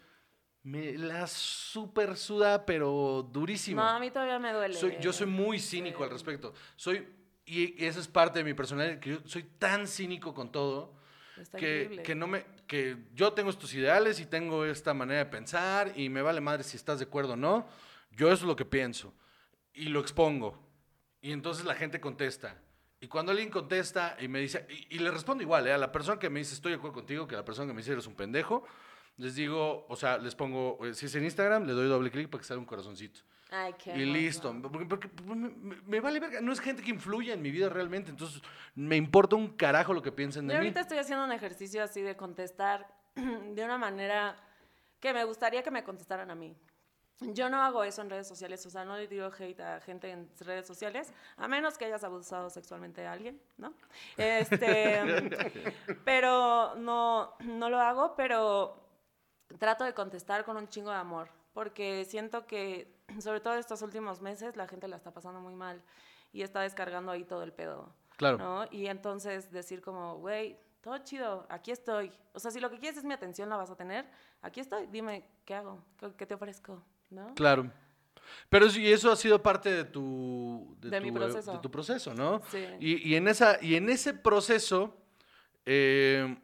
me la super suda, pero durísimo. No, a mí todavía me duele. Soy- yo soy muy cínico Sí. al respecto. Soy y, esa es parte de mi personalidad, que yo soy tan cínico con todo. Está que, que no me que yo tengo estos ideales y tengo esta manera de pensar y me vale madre si estás de acuerdo o no. Yo eso es lo que pienso y lo expongo. Y entonces la gente contesta. Y cuando alguien contesta y me dice, y, y le respondo igual, ¿eh? a la persona que me dice estoy de acuerdo contigo, que a la persona que me dice eres un pendejo, les digo, o sea, les pongo, eh, si es en Instagram, le doy doble clic para que salga un corazoncito. Ay, qué Y listo. Porque, porque me, me- me vale verga. No es gente que influya en mi vida realmente. Entonces, me importa un carajo lo que piensen Yo de mí. ahorita estoy haciendo un ejercicio así de contestar de una manera que me gustaría que me contestaran a mí. Yo no hago eso en redes sociales, o sea, no le digo hate a gente en redes sociales, a menos que hayas abusado sexualmente de alguien, ¿no? Este, pero no, no lo hago, pero trato de contestar con un chingo de amor, porque siento que, sobre todo estos últimos meses, la gente la está pasando muy mal y está descargando ahí todo el pedo. Claro. ¿no? Y entonces decir como, güey, todo chido, aquí estoy. O sea, si lo que quieres es mi atención, la vas a tener. Aquí estoy, dime, ¿qué hago? ¿Qué, te ofrezco? ¿No? Claro. Pero sí, eso ha sido parte de tu, De mi tu, eh, proceso. de tu proceso, ¿no? Sí. Y, y en esa, y en ese proceso eh,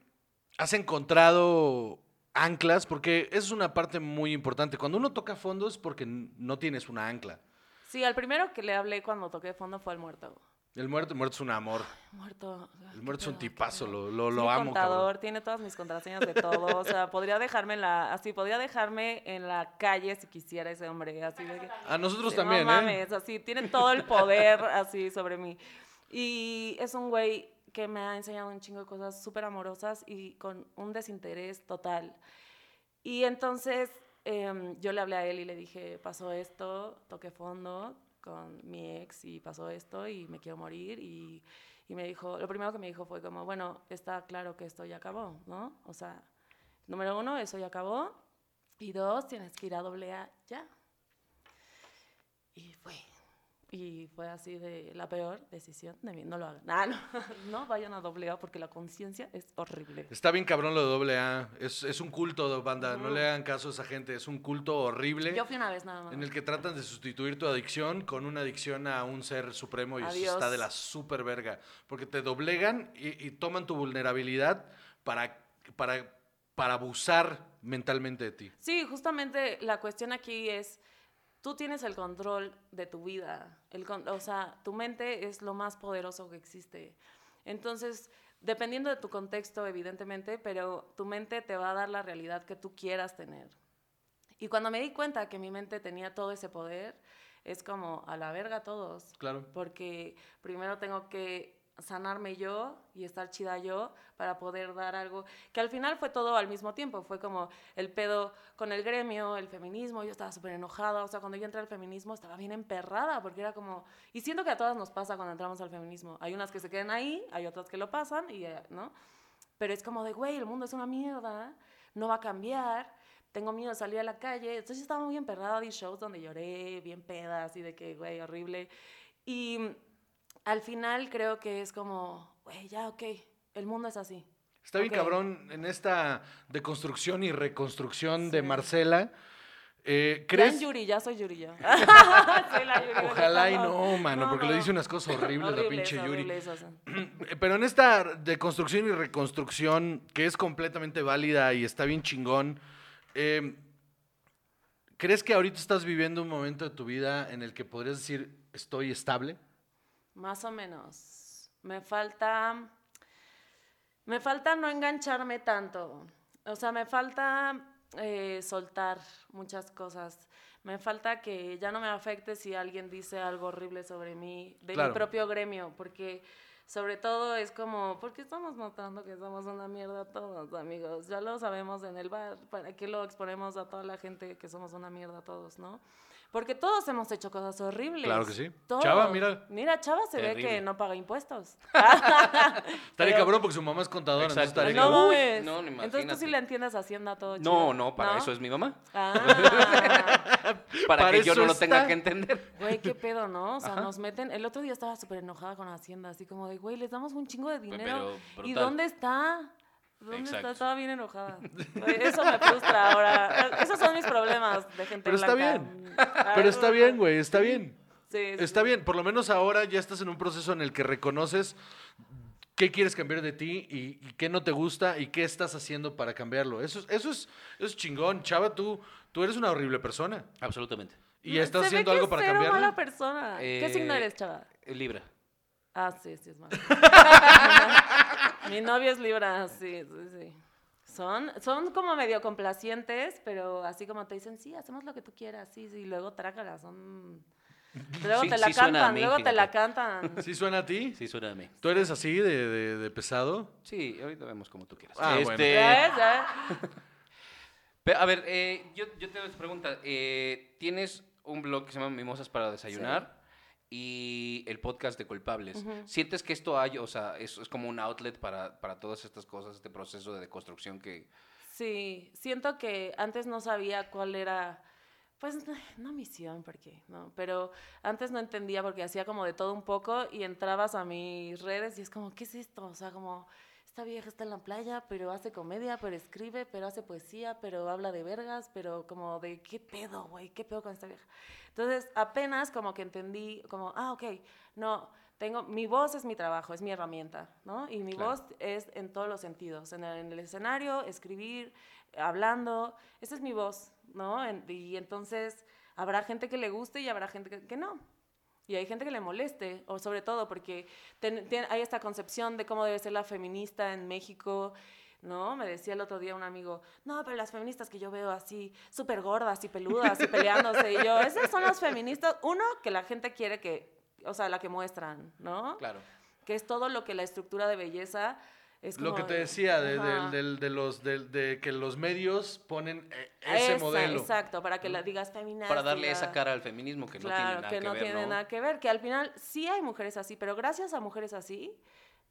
has encontrado anclas, porque es una parte muy importante. Cuando uno toca fondo es porque no tienes una ancla. Sí, al primero que le hablé cuando toqué fondo fue al muerto. El muerto, el muerto es un amor. Muerto. El muerto es un tipazo, lo, lo, lo amo, contador, cabrón. tiene todas mis contraseñas de todo. O sea, podría dejarme en la, así, podría dejarme en la calle si quisiera ese hombre. Así de que- A nosotros Sí, también, no ¿eh? mames, así, tiene todo el poder así sobre mí. Y es un güey que me ha enseñado un chingo de cosas súper amorosas y con un desinterés total. Y entonces em, yo le hablé a él y le dije, pasó esto, toqué fondo con mi ex y pasó esto y me quiero morir. Y, y me dijo, lo primero que me dijo fue como, bueno, está claro que esto ya acabó, ¿no? O sea, número uno, eso ya acabó. Y dos, tienes que ir a doble A ya. Y fue. Y fue así de la peor decisión de mí. No lo hagan. Ah, no, no vayan a doble A porque la conciencia es horrible. Está bien cabrón lo de doble A. Es, es un culto, banda. No le hagan caso a esa gente. Es un culto horrible. Yo fui una vez nada más. En el que tratan de sustituir tu adicción con una adicción a un ser supremo y eso está de la super verga. Porque te doblegan y, y toman tu vulnerabilidad para, para, para abusar mentalmente de ti. Sí, justamente la cuestión aquí es, tú tienes el control de tu vida, el o sea, tu mente es lo más poderoso que existe. Entonces, dependiendo de tu contexto, evidentemente, pero tu mente te va a dar la realidad que tú quieras tener. Y cuando me di cuenta que mi mente tenía todo ese poder, es como a la verga todos. Claro. Porque primero tengo que sanarme yo y estar chida yo para poder dar algo que al final fue todo al mismo tiempo. Fue como el pedo con el gremio, el feminismo. Yo estaba súper enojada. O sea, cuando yo entré al feminismo estaba bien emperrada porque era como. Y siento que a todas nos pasa cuando entramos al feminismo. Hay unas que se quedan ahí, hay otras que lo pasan, y, eh, ¿no? Pero es como de, güey, el mundo es una mierda, no va a cambiar, tengo miedo de salir a la calle. Entonces estaba muy emperrada, di shows donde lloré, bien peda, así de que, güey, horrible. Y al final creo que es como, güey, ya, ok, el mundo es así. Está bien Ok. cabrón en esta deconstrucción y reconstrucción de Sí. Marcela. Eh, Ya ¿Crees? en Yuri, ya soy Yuri ya. Soy la Yuri de Ojalá y no, mano, porque le no. dice unas cosas horribles la Horribles, pinche Yuri. Pero en esta deconstrucción y reconstrucción, que es completamente válida y está bien chingón, eh, ¿crees que ahorita estás viviendo un momento de tu vida en el que podrías decir estoy estable? Más o menos. Me falta. Me falta no engancharme tanto. O sea, me falta eh, soltar muchas cosas. Me falta que ya no me afecte si alguien dice algo horrible sobre mí, de Claro. mi propio gremio, porque sobre todo es como, ¿por qué estamos mostrando que somos una mierda todos, amigos? Ya lo sabemos en el bar, ¿para qué lo exponemos a toda la gente que somos una mierda todos, no? Porque todos hemos hecho cosas horribles. Claro que sí. Todos. Chava, mira. Mira, Chava se ve que no paga impuestos. Estaría Pero- cabrón porque su mamá es contadora. entonces Exacto. No cabrón. mames. no, no, Entonces tú sí le entiendes a Hacienda todo No, chido, no, para eso es mi mamá. Ah, Para, Para que yo no lo tenga que entender. güey, qué pedo, ¿no? O sea, Ajá. nos meten. El otro día estaba súper enojada con Hacienda, así como de, güey, les damos un chingo de dinero. pero ¿Y dónde está? ¿Dónde está? Estaba bien enojada. Eso me frustra ahora. Esos son mis problemas de gente Pero está bien. Pero está bien, güey, está bien. Sí, sí, Está sí. bien, por lo menos ahora ya estás en un proceso en el que reconoces qué quieres cambiar de ti y, y qué no te gusta y qué estás haciendo para cambiarlo. Eso, es- eso, es, eso es chingón. Chava, tú, tú eres una horrible persona Absolutamente. y estás se ve haciendo que algo para cero cambiarlo. mala persona. ¿Qué Eh, signo eres, chava? Eh, Libra. Ah, sí, sí, es malo. Mi novio es Libra, sí, sí, sí. Son, son como medio complacientes, pero así como te dicen, sí, hacemos lo que tú quieras, sí, sí, y luego trágala, son... Luego Sí, te la sí cantan, mí, luego te la cantan. ¿Sí suena a ti? Sí, suena a mí. ¿Tú eres así de, de- de pesado? Sí, ahorita vemos como tú quieras. Ah, bueno. Este, ¿Ves? ¿Ya ves? Pero, a ver, eh, yo, yo te hago esta pregunta. Eh, Tienes un blog que se llama Mimosas para Desayunar y el podcast de Culpables. ¿Sientes que esto hay, o sea, es, es como un outlet para, para todas estas cosas, este proceso de deconstrucción que... Sí, siento que antes no sabía cuál era, pues no misión, porque no, pero antes no entendía porque hacía como de todo un poco y entrabas a mis redes y es como, ¿qué es esto? O sea, como, esta vieja está en la playa, pero hace comedia, pero escribe, pero hace poesía, pero habla de vergas, pero como de, ¿qué pedo, güey? ¿Qué pedo con esta vieja? Entonces, apenas como que entendí, como, ah, ok, no, tengo, mi voz es mi trabajo, es mi herramienta, ¿no? Y mi Claro. voz es en todos los sentidos, en el, en el escenario, escribir, hablando, esa es mi voz, ¿no? En- y entonces habrá gente que le guste y habrá gente que, que no. Y hay gente que le moleste, o sobre todo porque ten- ten- hay esta concepción de cómo debe ser la feminista en México, ¿no? Me decía el otro día un amigo, no, pero las feministas que yo veo así, súper gordas y peludas y peleándose, y yo, esas son las feministas, uno, que la gente quiere que, o sea, la que muestran, ¿no? Claro. Que es todo lo que la estructura de belleza es Lo que te de- decía, de, del- del- de los, de que los medios ponen eh, ese Esa, modelo. Exacto, para que la digas feminista. Para darle esa cara al feminismo que no tiene Claro, nada que que, no ver, tiene ¿no? nada que ver, que al final sí hay mujeres así, pero gracias a mujeres así,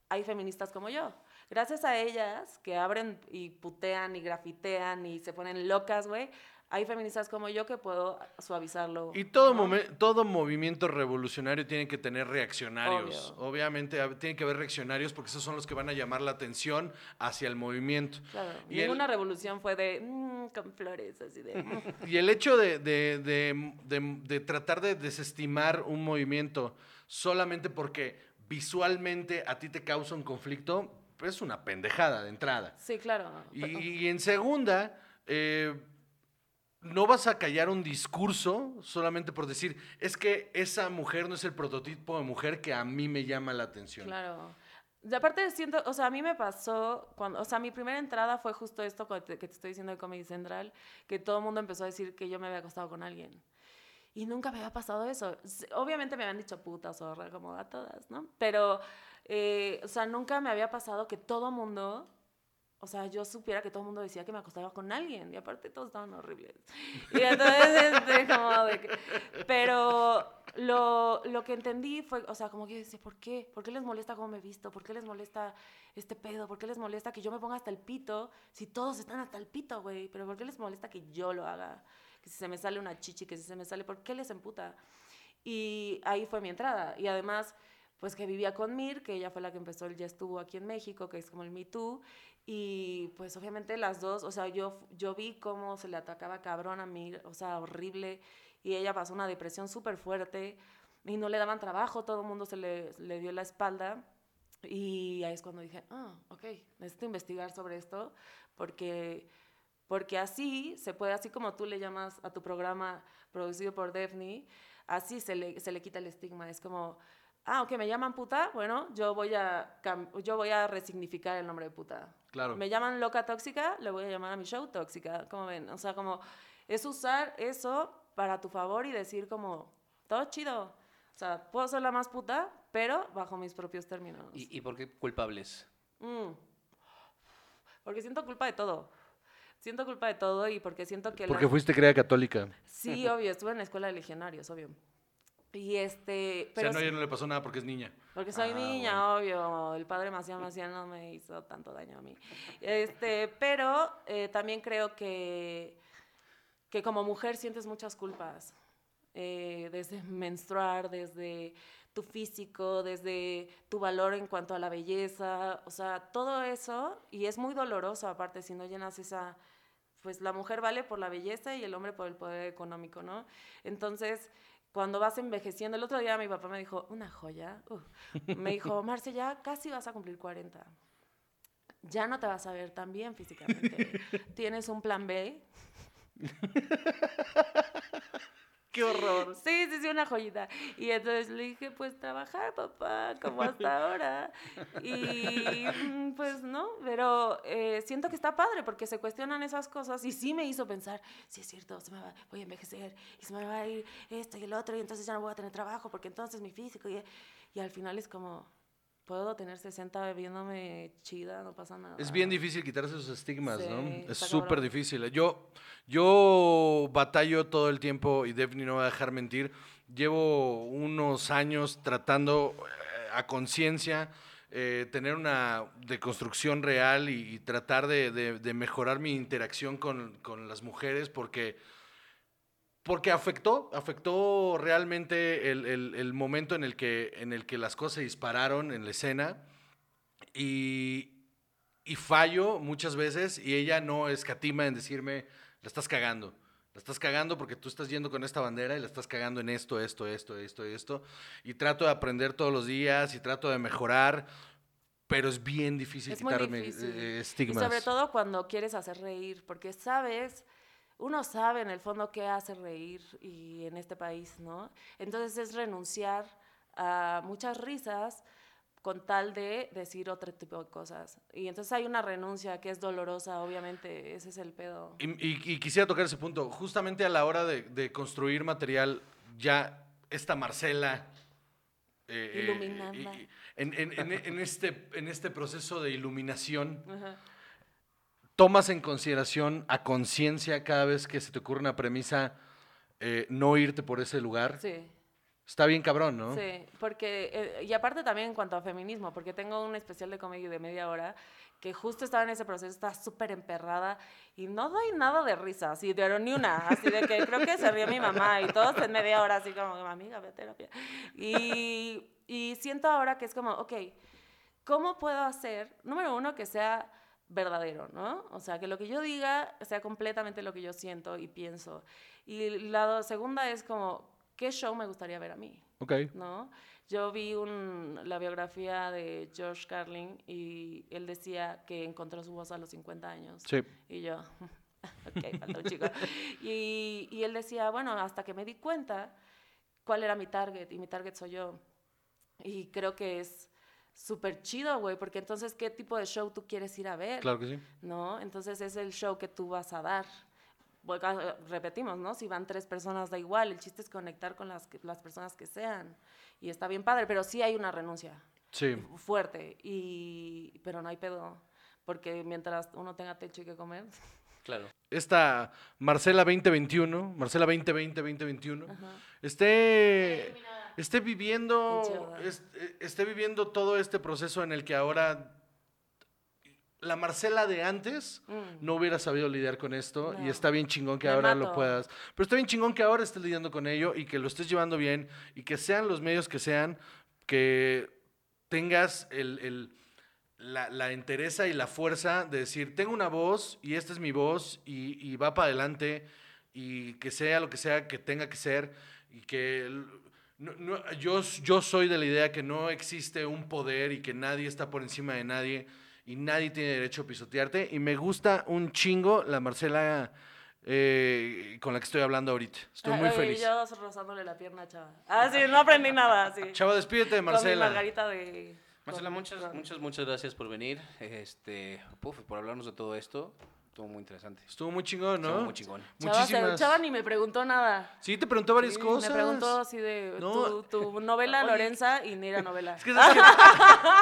hay feministas como yo. Gracias a ellas que abren y putean y grafitean y se ponen locas, güey, hay feministas como yo que puedo suavizarlo. Y todo, ¿no? todo movimiento revolucionario tiene que tener reaccionarios. Obvio. Obviamente hab- tiene que haber reaccionarios porque esos son los que van a llamar la atención hacia el movimiento. Claro, Y el- ninguna revolución fue de "Mm, con flores, así de. "Mm". Y el hecho de, de- de- de- de tratar de desestimar un movimiento solamente porque visualmente a ti te causa un conflicto, pues es una pendejada de entrada. Sí, claro. Y, y en segunda, eh, no vas a callar un discurso solamente por decir, es que esa mujer no es el prototipo de mujer que a mí me llama la atención. Claro. Aparte siento, o sea, a mí me pasó cuando, o sea, mi primera entrada fue justo esto que te, estoy diciendo de Comedy Central, que todo el mundo empezó a decir que yo me había acostado con alguien. Y nunca me había pasado eso. Obviamente me habían dicho puta, zorra, como a todas, ¿no? Pero, eh, o sea, nunca me había pasado que todo mundo, o sea, yo supiera que todo el mundo decía que me acostaba con alguien. Y aparte todos estaban horribles. Y entonces, este, como de que- Pero lo, lo que entendí fue, o sea, como que decía, ¿por qué? ¿Por qué les molesta cómo me he visto? ¿Por qué les molesta este pedo? ¿Por qué les molesta que yo me ponga hasta el pito? Si todos están hasta el pito, güey. Pero ¿por qué les molesta que yo lo haga? Que si se me sale una chichi, que si se me sale, ¿por qué les emputa? Y ahí fue mi entrada. Y además, pues que vivía con Mir, que ella fue la que empezó, el ya estuvo aquí en México, que es como el Me Too. Y pues obviamente las dos, o sea, yo, yo vi cómo se le atacaba cabrón a Mir, o sea, horrible. Y ella pasó una depresión súper fuerte y no le daban trabajo, todo el mundo se le, le dio la espalda. Y ahí es cuando dije, ah, ok, necesito investigar sobre esto, porque, porque así se puede, así como tú le llamas a tu programa producido por Daphne, así se le, se le quita el estigma. Es como, ah, ok, me llaman puta, bueno, yo voy a, yo voy a resignificar el nombre de puta. Claro. Me llaman loca tóxica, le voy a llamar a mi show tóxica, como ven, o sea, como es usar eso para tu favor y decir como, todo chido. O sea, puedo ser la más puta, pero bajo mis propios términos. ¿Y, y por qué culpables? Mm. Porque siento culpa de todo. Siento culpa de todo y porque siento que... la- Porque fuiste crea católica. Sí, obvio, estuve en la escuela de legionarios, obvio. Y este... o Pero sea, no, a ella no le pasó nada porque es niña. porque soy Ah, niña, obvio. El padre Macián Macián no me hizo tanto daño a mí. Este, pero eh, también creo que, que como mujer sientes muchas culpas. eh, desde menstruar, desde tu físico, desde tu valor en cuanto a la belleza. O sea, todo eso. Y es muy doloroso, aparte, si no llenas esa. Pues la mujer vale por la belleza y el hombre por el poder económico, ¿no? Entonces, cuando vas envejeciendo, el otro día mi papá me dijo, una joya, me dijo, Marce, ya casi vas a cumplir 40. Ya no te vas a ver tan bien físicamente. ¿Tienes un plan B? Qué horror. Sí, sí, sí, una joyita. Y entonces le dije, pues trabajar, papá, como hasta ahora. Y mm, pues no, pero eh, siento que está padre porque se cuestionan esas cosas y sí me hizo pensar, sí es cierto, se me va, voy a envejecer y se me va a ir esto y el otro y entonces ya no voy a tener trabajo porque entonces mi físico y, y al final es como, puedo tener 60 viéndome chida, no pasa nada. Es bien difícil quitarse esos estigmas, Sí, ¿no? Es súper difícil. Yo, yo batallo todo el tiempo y Daphne no va a dejar mentir. Llevo unos años tratando eh, a conciencia eh, tener una deconstrucción real y, y tratar de, de- de mejorar mi interacción con, con las mujeres porque porque afectó, afectó realmente el, el- el momento en el, que, en el que las cosas se dispararon en la escena y, y fallo muchas veces y ella no escatima en decirme, la estás cagando. La estás cagando porque tú estás yendo con esta bandera y la estás cagando en esto, esto, esto, esto, esto. Y trato de aprender todos los días y trato de mejorar, pero es bien difícil Es quitarme difícil. eh, Y estigmas. sobre todo cuando quieres hacer reír, porque sabes, uno sabe en el fondo qué hace reír y en este país, ¿no? Entonces es renunciar a muchas risas con tal de decir otro tipo de cosas. Y entonces hay una renuncia que es dolorosa, obviamente, ese es el pedo. Y, y- y quisiera tocar ese punto. Justamente a la hora de, de construir material, ya esta Marcela. eh, eh, Iluminada. en este, en este proceso de iluminación, Ajá. Tomas en consideración a conciencia cada vez que se te ocurre una premisa eh, no irte por ese lugar. Sí. Está bien cabrón, ¿no? Sí, porque, eh, y aparte también en cuanto a feminismo, porque tengo un especial de comedia de media hora que justo estaba en ese proceso, está súper emperrada y no doy nada de risa, así, de ni una, así de que creo que se rió mi mamá y todos en media hora, así como, amiga, ve a terapia. Y, y siento ahora que es como, ok, ¿cómo puedo hacer, número uno, que sea verdadero, ¿no? O sea, que lo que yo diga sea completamente lo que yo siento y pienso. Y la segunda es como, ¿qué show me gustaría ver a mí? Ok. ¿no? Yo vi un- la biografía de George Carlin y él decía que encontró su voz a los 50 años. Sí. Y yo, ok, falta un chico. Y, y él decía, bueno, hasta que me di cuenta cuál era mi target, y mi target soy yo. Y creo que es súper chido, güey, porque entonces, ¿qué tipo de show tú quieres ir a ver? Claro que sí. ¿no? Entonces es el show que tú vas a dar. Ah, repetimos, ¿no? Si van tres personas da igual, el chiste es conectar con las, las personas que sean. Y está bien padre, pero sí hay una renuncia Sí. fuerte, y, pero no hay pedo, porque mientras uno tenga techo y que comer, Claro. Esta Marcela 2021, Marcela 2020, 2021, ajá. esté, esté viviendo eh, esté viviendo todo este proceso en el que ahora la Marcela de antes Mm. no hubiera sabido lidiar con esto y está bien chingón que Me ahora lo puedas. Pero está bien chingón que ahora estés lidiando con ello y que lo estés llevando bien y que sean los medios que sean, que tengas el, el- la, la entereza y la fuerza de decir, tengo una voz y esta es mi voz y, y va para adelante y que sea lo que sea que tenga que ser y que... no- no- yo, yo soy de la idea que no existe un poder y que nadie está por encima de nadie y nadie tiene derecho a pisotearte. Y me gusta un chingo la Marcela eh, con la que estoy hablando ahorita. Estoy muy Ay, feliz. Yo rozándole la pierna a Chava. Ah, sí, no aprendí nada, sí. Chava, despídete de Con mi Marcela. margarita de... Marcela, muchas, muchas, muchas gracias por venir. Este, puf, por hablarnos de todo esto. Estuvo muy interesante. Estuvo muy chingón, ¿no? Estuvo muy chingón. Chava, Muchísimas. Chava ni me preguntó nada. Sí, te preguntó varias Sí, cosas. Me preguntó así de No. tu, tu novela Oye. Lorenza y ni era novela. Es que, ¿sabes qué?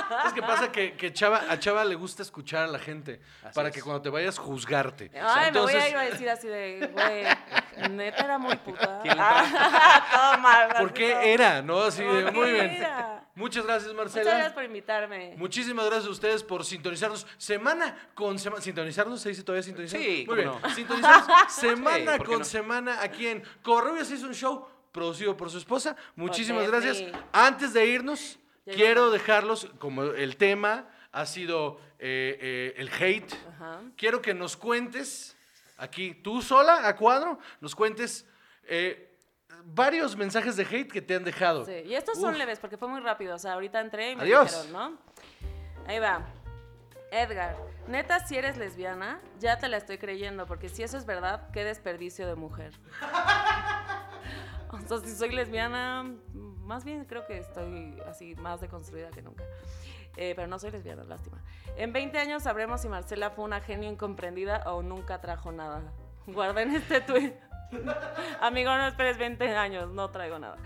¿Sabes qué pasa? Que, que Chava, a Chava le gusta escuchar a la gente Así para es. que cuando te vayas juzgarte. Ay, me voy a Entonces, ir a decir así de, güey, neta era muy puta. ¿Quién le todo mal. ¿Por qué todo. era? ¿No? Así de, ¿Por muy bien. era? Muchas gracias, Muchas Marcela. gracias por invitarme. Muchísimas gracias a ustedes por sintonizarnos semana con semana. ¿Sintonizarnos? ¿Se dice todavía sintonizar? Sí, Muy bien. no. Sintonizarnos semana Sí, ¿por qué con no? semana aquí en Covarrubias hizo un show producido por su esposa. Muchísimas Ok, gracias. sí. Antes de irnos, Ya quiero dejarlos, como el tema ha sido eh, eh, el hate, Ajá. quiero que nos cuentes, aquí, tú sola, a cuadro, nos cuentes eh, varios mensajes de hate que te han dejado. Sí, y estos son Uf. leves porque fue muy rápido. O sea, ahorita entré y me Adiós. dijeron, ¿no? Ahí va. Edgar, neta, si eres lesbiana, ya te la estoy creyendo, porque si eso es verdad, qué desperdicio de mujer. O sea, si soy lesbiana, más bien creo que estoy así más deconstruida que nunca. Eh, pero no soy lesbiana, lástima. En 20 años sabremos si Marcela fue una genio incomprendida o nunca trajo nada. Guarden este tweet. Amigo, no esperes 20 años, no traigo nada.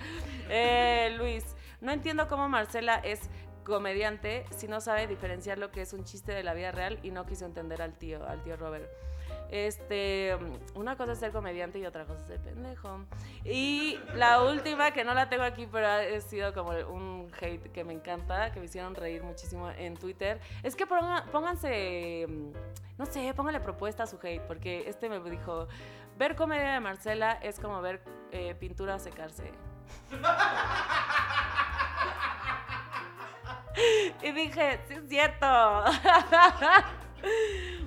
Eh, Luis, no entiendo cómo Marcela es comediante si no sabe diferenciar lo que es un chiste de la vida real y no quiso entender al tío, al tío Robert. Este, una cosa es ser comediante y otra cosa es ser pendejo. Y la última, que no la tengo aquí, pero ha sido como un hate que me encanta, que me hicieron reír muchísimo en Twitter, es que ponga- pónganse, no sé, pónganle propuesta a su hate, porque este me dijo, ver comedia de Marcela es como ver eh, pintura secarse. Y dije, sí es cierto.